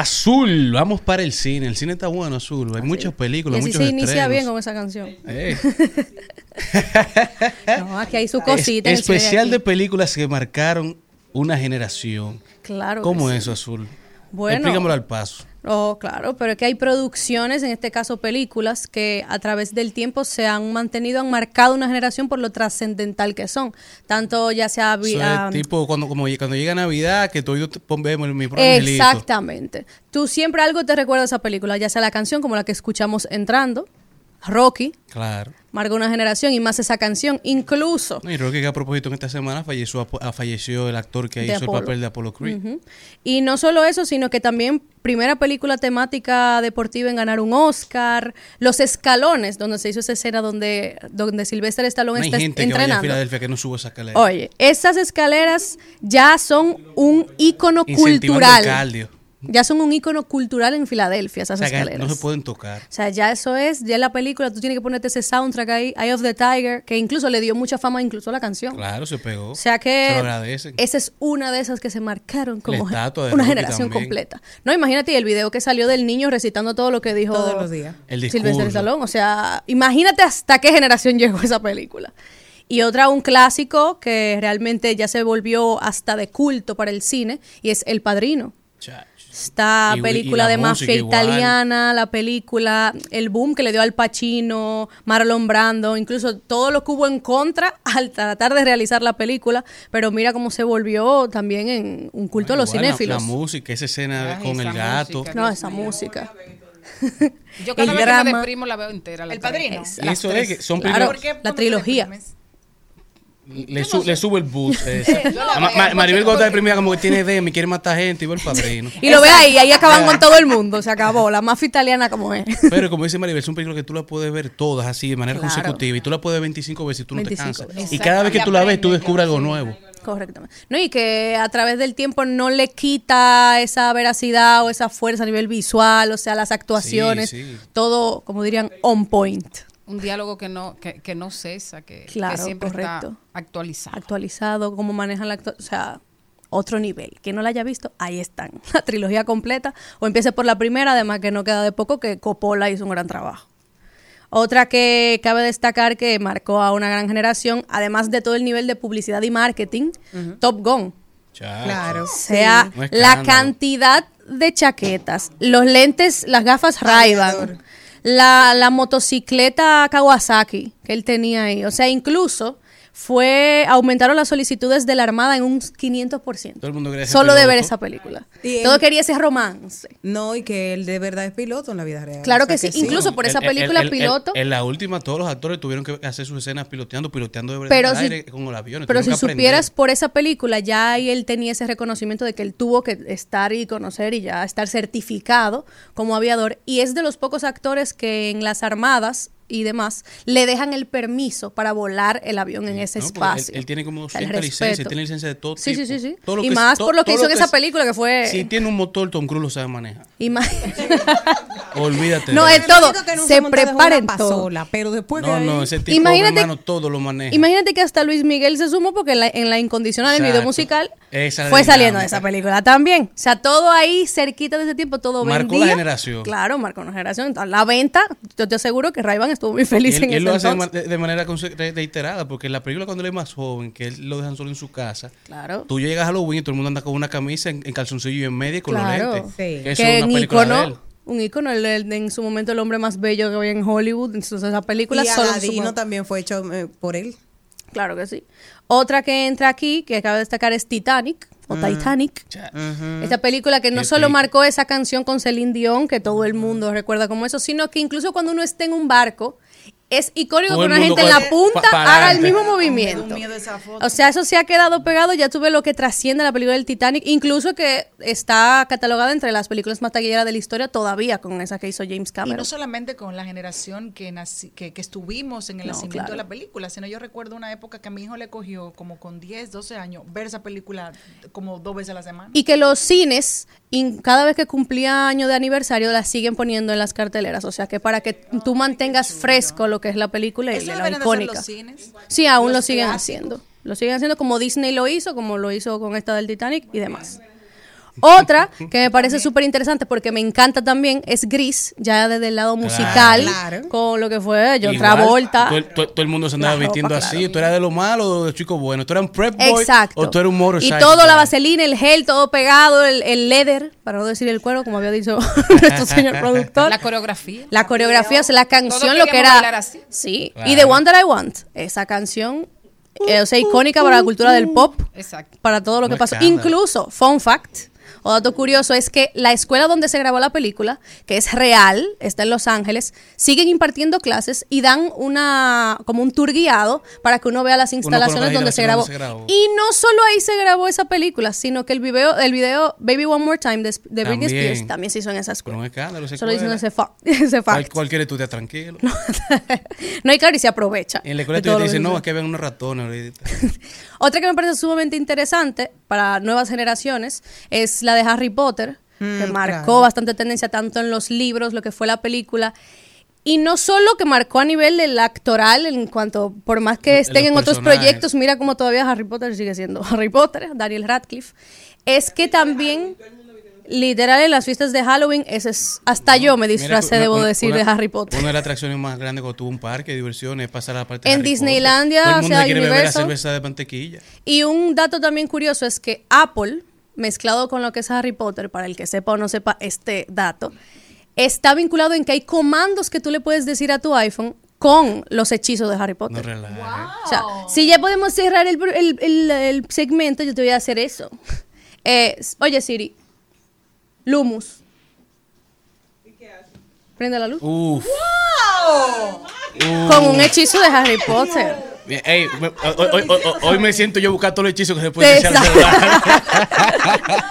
Azul, vamos para el cine. El cine está bueno, Azul. Hay muchas películas, Y así muchos se inicia estrenos. bien con esa canción. Eh. (laughs) No, aquí hay su cosita. en Es- el cine especial de películas que marcaron una generación. Claro. ¿Cómo que es sí. eso, Azul? Bueno. Explícamelo al paso. Oh, claro, pero es que hay producciones, en este caso películas, que a través del tiempo se han mantenido, han marcado una generación por lo trascendental que son. Tanto ya sea... tipo cuando, como, cuando llega Navidad, que tú y yo vemos angelito. Exactamente. Tú siempre algo te recuerda a esa película, ya sea la canción como la que escuchamos entrando, Rocky, Claro. marcó una generación y más esa canción, incluso... Y creo que a propósito en esta semana falleció, ah, falleció el actor que hizo el papel de Apollo Creed. Y no solo eso, sino que también primera película temática deportiva en ganar un Oscar, Los Escalones, donde se hizo esa escena donde, donde Sylvester No Stallone hay está gente que vaya a entrenando. Filadelfia que no suba esa escalera. Oye, esas escaleras ya son un ícono cultural. el cardio. Ya son un ícono cultural en Filadelfia, esas O sea, que escaleras. no se pueden tocar. O sea, ya eso es, ya en la película tú tienes que ponerte ese soundtrack ahí, Eye of the Tiger, que incluso le dio mucha fama incluso a la canción. Claro, se pegó. O sea Se que lo agradecen. esa es una de esas que se marcaron como una Rocky generación también. completa. No, imagínate el video que salió del niño recitando todo lo que dijo Todos los días. El discurso. Stallone. O sea, imagínate hasta qué generación (laughs) llegó esa película. Y otra, un clásico que realmente ya se volvió hasta de culto para el cine, y es El Padrino. Esta Y- y película la de mafia igual. italiana, la película, el boom que le dio al Pacino, Marlon Brando, incluso todo lo que hubo en contra (laughs) al tratar de realizar la película, pero mira cómo se volvió también en un culto a los Igual la- cinéfilos. La, música, esa escena Ay, con el esa gato. música. no, esa música. Yo (laughs) cada El vez que me drama. deprimo la veo entera. La El. Padrino. Y eso es que son Claro, películas- la trilogía. Le, su- le sube el la porque- Maribel cuando está deprimida como que tiene DM y quiere matar gente y va el padrino. Y lo ve ahí, ahí acaban con todo el mundo, se acabó. La mafia italiana como es. Pero como dice Maribel, son películas que tú las puedes ver todas así de manera Claro. consecutiva y tú las puedes ver 25 veces y tú no 25 te cansas. Y cada vez que tú la ves, tú descubres algo nuevo. Correctamente. No, y que a través del tiempo no le quita esa veracidad o esa fuerza a nivel visual, o sea, las actuaciones, Sí, sí. todo, como dirían, on point. Un diálogo que no, que, que no cesa, que, que Claro, siempre correcto. está actualizado. Actualizado, cómo manejan la o sea, otro nivel. Que no la haya visto, ahí están. (laughs) La trilogía completa. O empiece por la primera, además que no queda de poco que Coppola hizo un gran trabajo. Otra que cabe destacar que marcó a una gran generación, además de todo el nivel de publicidad y marketing, Top Gun. Claro. O sea, Sí. La cantidad de chaquetas, los lentes, las gafas Ray-Ban, la, la motocicleta Kawasaki que él tenía ahí. O sea, incluso fue aumentaron las solicitudes de la Armada en un 500%. Todo el mundo quería ser Solo de ver esa película. Y él- Todo quería ese romance. No, y que él de verdad es piloto en la vida real. Claro O sea que sí, incluso por esa El- el- película el- el- piloto. En la última, todos los actores tuvieron que hacer sus escenas piloteando, piloteando de verdad Pero si- aire con el avión. Pero tuvieron si supieras por esa película, ya ahí él tenía ese reconocimiento de que él tuvo que estar y conocer y ya estar certificado como aviador. Y es de los pocos actores que en las armadas y demás le dejan el permiso para volar el avión en ese No, porque espacio. Él, él tiene como O sea, el 100 licencias, respeto. tiene licencia de todo Sí, tipo. sí, sí, sí. Todo lo Y que- más to- por lo que hizo en esa es- película que fue... Si tiene un motor, Tom Cruise lo sabe manejar. Ima- (laughs) Olvídate. No, de es todo. Se preparen pasola, pero después de No, ahí- no, ese tipo, Imagínate- hermano, todo lo maneja. Imagínate que hasta Luis Miguel se sumó porque en la, en la incondicional del video musical Esa fue saliendo de esa película también. O sea, todo ahí cerquita de ese tiempo, todo Marcó vendía. la generación. Claro, marcó una generación. La venta, yo te aseguro que Ray-Ban estuvo muy feliz él, en él ese lo hace de, entonces. manera reiterada, porque en la película cuando él es más joven, que él lo dejan solo en su casa, Claro. tú llegas a Halloween y todo el mundo anda con una camisa en, en calzoncillo y en media y con Claro. los lentes. Sí. Que eso Que es un una película de ícono, él. un ícono, el- el- en su momento el hombre más bello que había en Hollywood. Entonces esa película y solo Aladino sumó- también fue hecho eh, por él. Claro que sí. Otra que entra aquí, que acaba de destacar, es Titanic, o Mm. Titanic. Ujú. Esta película que no Qué solo marcó esa canción con Celine Dion, que todo el mundo recuerda como eso, sino que incluso cuando uno está en un barco, es icónico Todo que una gente en la punta haga el mismo movimiento. O sea, eso se ha quedado pegado. Ya tuve lo que trasciende la película del Titanic, incluso que está catalogada entre las películas más taquilleras de la historia todavía con esa que hizo James Y Cameron. no solamente con la generación que, nací- que, que estuvimos en el No, nacimiento claro. de la película, sino yo recuerdo una época que a mi hijo le cogió como con 10, 12 años ver esa película como dos veces a la semana. Y que los cines, in- cada vez que cumplía año de aniversario, la siguen poniendo en las carteleras. O sea, que para que tú mantengas fresco lo que es la película y la icónica. los cines. Sí, aún Los lo siguen clásicos. haciendo. Lo siguen haciendo como Disney lo hizo, como lo hizo con esta del Titanic y demás. Otra que me parece súper interesante porque me encanta también es Gris, ya desde el lado musical, Claro. con lo que fue Igual, Travolta. Todo, el- todo- el mundo se andaba ropa, vistiendo claro. así. Tú eras de lo malo o de chico bueno. Tú eras un prep boy Exacto. o tú eras un motorcycle. y todo, la vaselina, el gel, todo pegado, el, el leather, para no decir el cuero, como había dicho (laughs) nuestro señor productor. La coreografía. La coreografía, o sea, la canción, lo que era. así. Sí. Claro. Y The One That I Want, esa canción, eh, o sea, icónica para la cultura del pop, Exacto. para todo lo que pasó. Incluso, fun fact. O dato curioso es que la escuela donde se grabó la película, que es real, está en Los Ángeles, siguen impartiendo clases y dan una como un tour guiado para que uno vea las instalaciones donde se grabó. se. Y no solo ahí se grabó esa película, sino que el video, el video Baby One More Time de, de Britney. Spears también se hizo en esa escuela. un escándalo. esa Solo escuela. ese, fa- (laughs) ese fact. Tranquilo. (laughs) No hay claro y se aprovecha. En la escuela de te dicen, no, se- es que ven unos ratones ahorita. (laughs) Otra que me parece sumamente interesante para nuevas generaciones es la de Harry Potter, que Mm, marcó claro. bastante tendencia tanto en los libros, lo que fue la película. Y no solo que marcó a nivel del actoral, en cuanto, por más que estén los en otros proyectos, mira cómo todavía Harry Potter sigue siendo (laughs) Harry Potter, Daniel Radcliffe, es que también, literal, en las fiestas de Halloween, ese es, hasta yo me disfracé, debo una- decir, una- de Harry Potter. Una de las atracciones más grandes cuando tuvo un parque de diversiones es pasar a la parte de En Harry Disneylandia, Potter. Todo el o mundo sea, se quiere beber la cerveza de mantequilla. Y un dato también curioso es que Apple, mezclado con lo que es Harry Potter, para el que sepa o no sepa este dato, está vinculado en que hay comandos que tú le puedes decir a tu iPhone con los hechizos de Harry Potter. No relajes. O sea, si ya podemos cerrar el, el- el- el segmento, yo te voy a hacer eso. (laughs) Eh, oye, Siri, Lumus. Prende la luz. Uf. Con un hechizo de Harry Potter. Bien, ey, me- hoy, hoy- hoy- hoy me siento yo buscar todos los hechizos que se pueden echar. (laughs)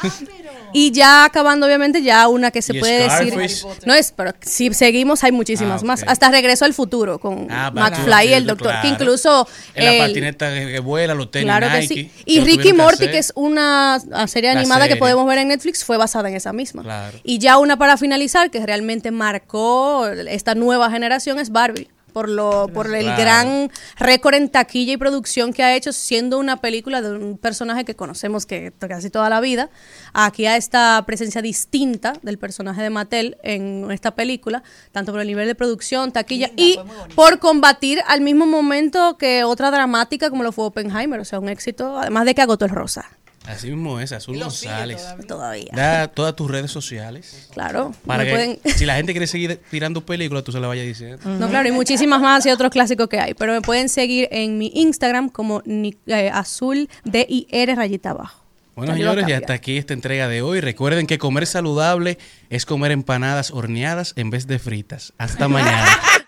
(laughs) Y ya acabando, obviamente, ya una que se Y puede Scarface. decir. No es, pero si seguimos, hay muchísimas Ah, más. ok. Hasta regreso al futuro con Ah, Back to the McFly y el Future, doctor. Que claro. incluso. En la el- patineta que, que vuela, los tenis Claro que Nike. sí. Y lo Ricky tuvieron Morty, hacer. que es una ah, serie La animada que podemos ver en Netflix, fue basada en esa misma. Claro. Y ya una para finalizar, que realmente marcó esta nueva generación, es Barbie. Por, lo, por el Claro. gran récord en taquilla y producción que ha hecho, siendo una película de un personaje que conocemos que casi toda la vida. Aquí a esta presencia distinta del personaje de Mattel en esta película, tanto por el nivel de producción, taquilla y por combatir al mismo momento que otra dramática como lo fue Oppenheimer. O sea, un éxito, además de que agotó el rosa. Así mismo es, Azul González. Todavía. Da todas tus redes sociales. Claro. Para que pueden- si la gente quiere seguir tirando películas, tú se la vayas diciendo. No, claro, y muchísimas más y otros clásicos que hay. Pero me pueden seguir en mi Instagram como eh, azul D I R rayita abajo. Bueno, a señores, y hasta aquí esta entrega de hoy. Recuerden que comer saludable es comer empanadas horneadas en vez de fritas. Hasta mañana. (laughs)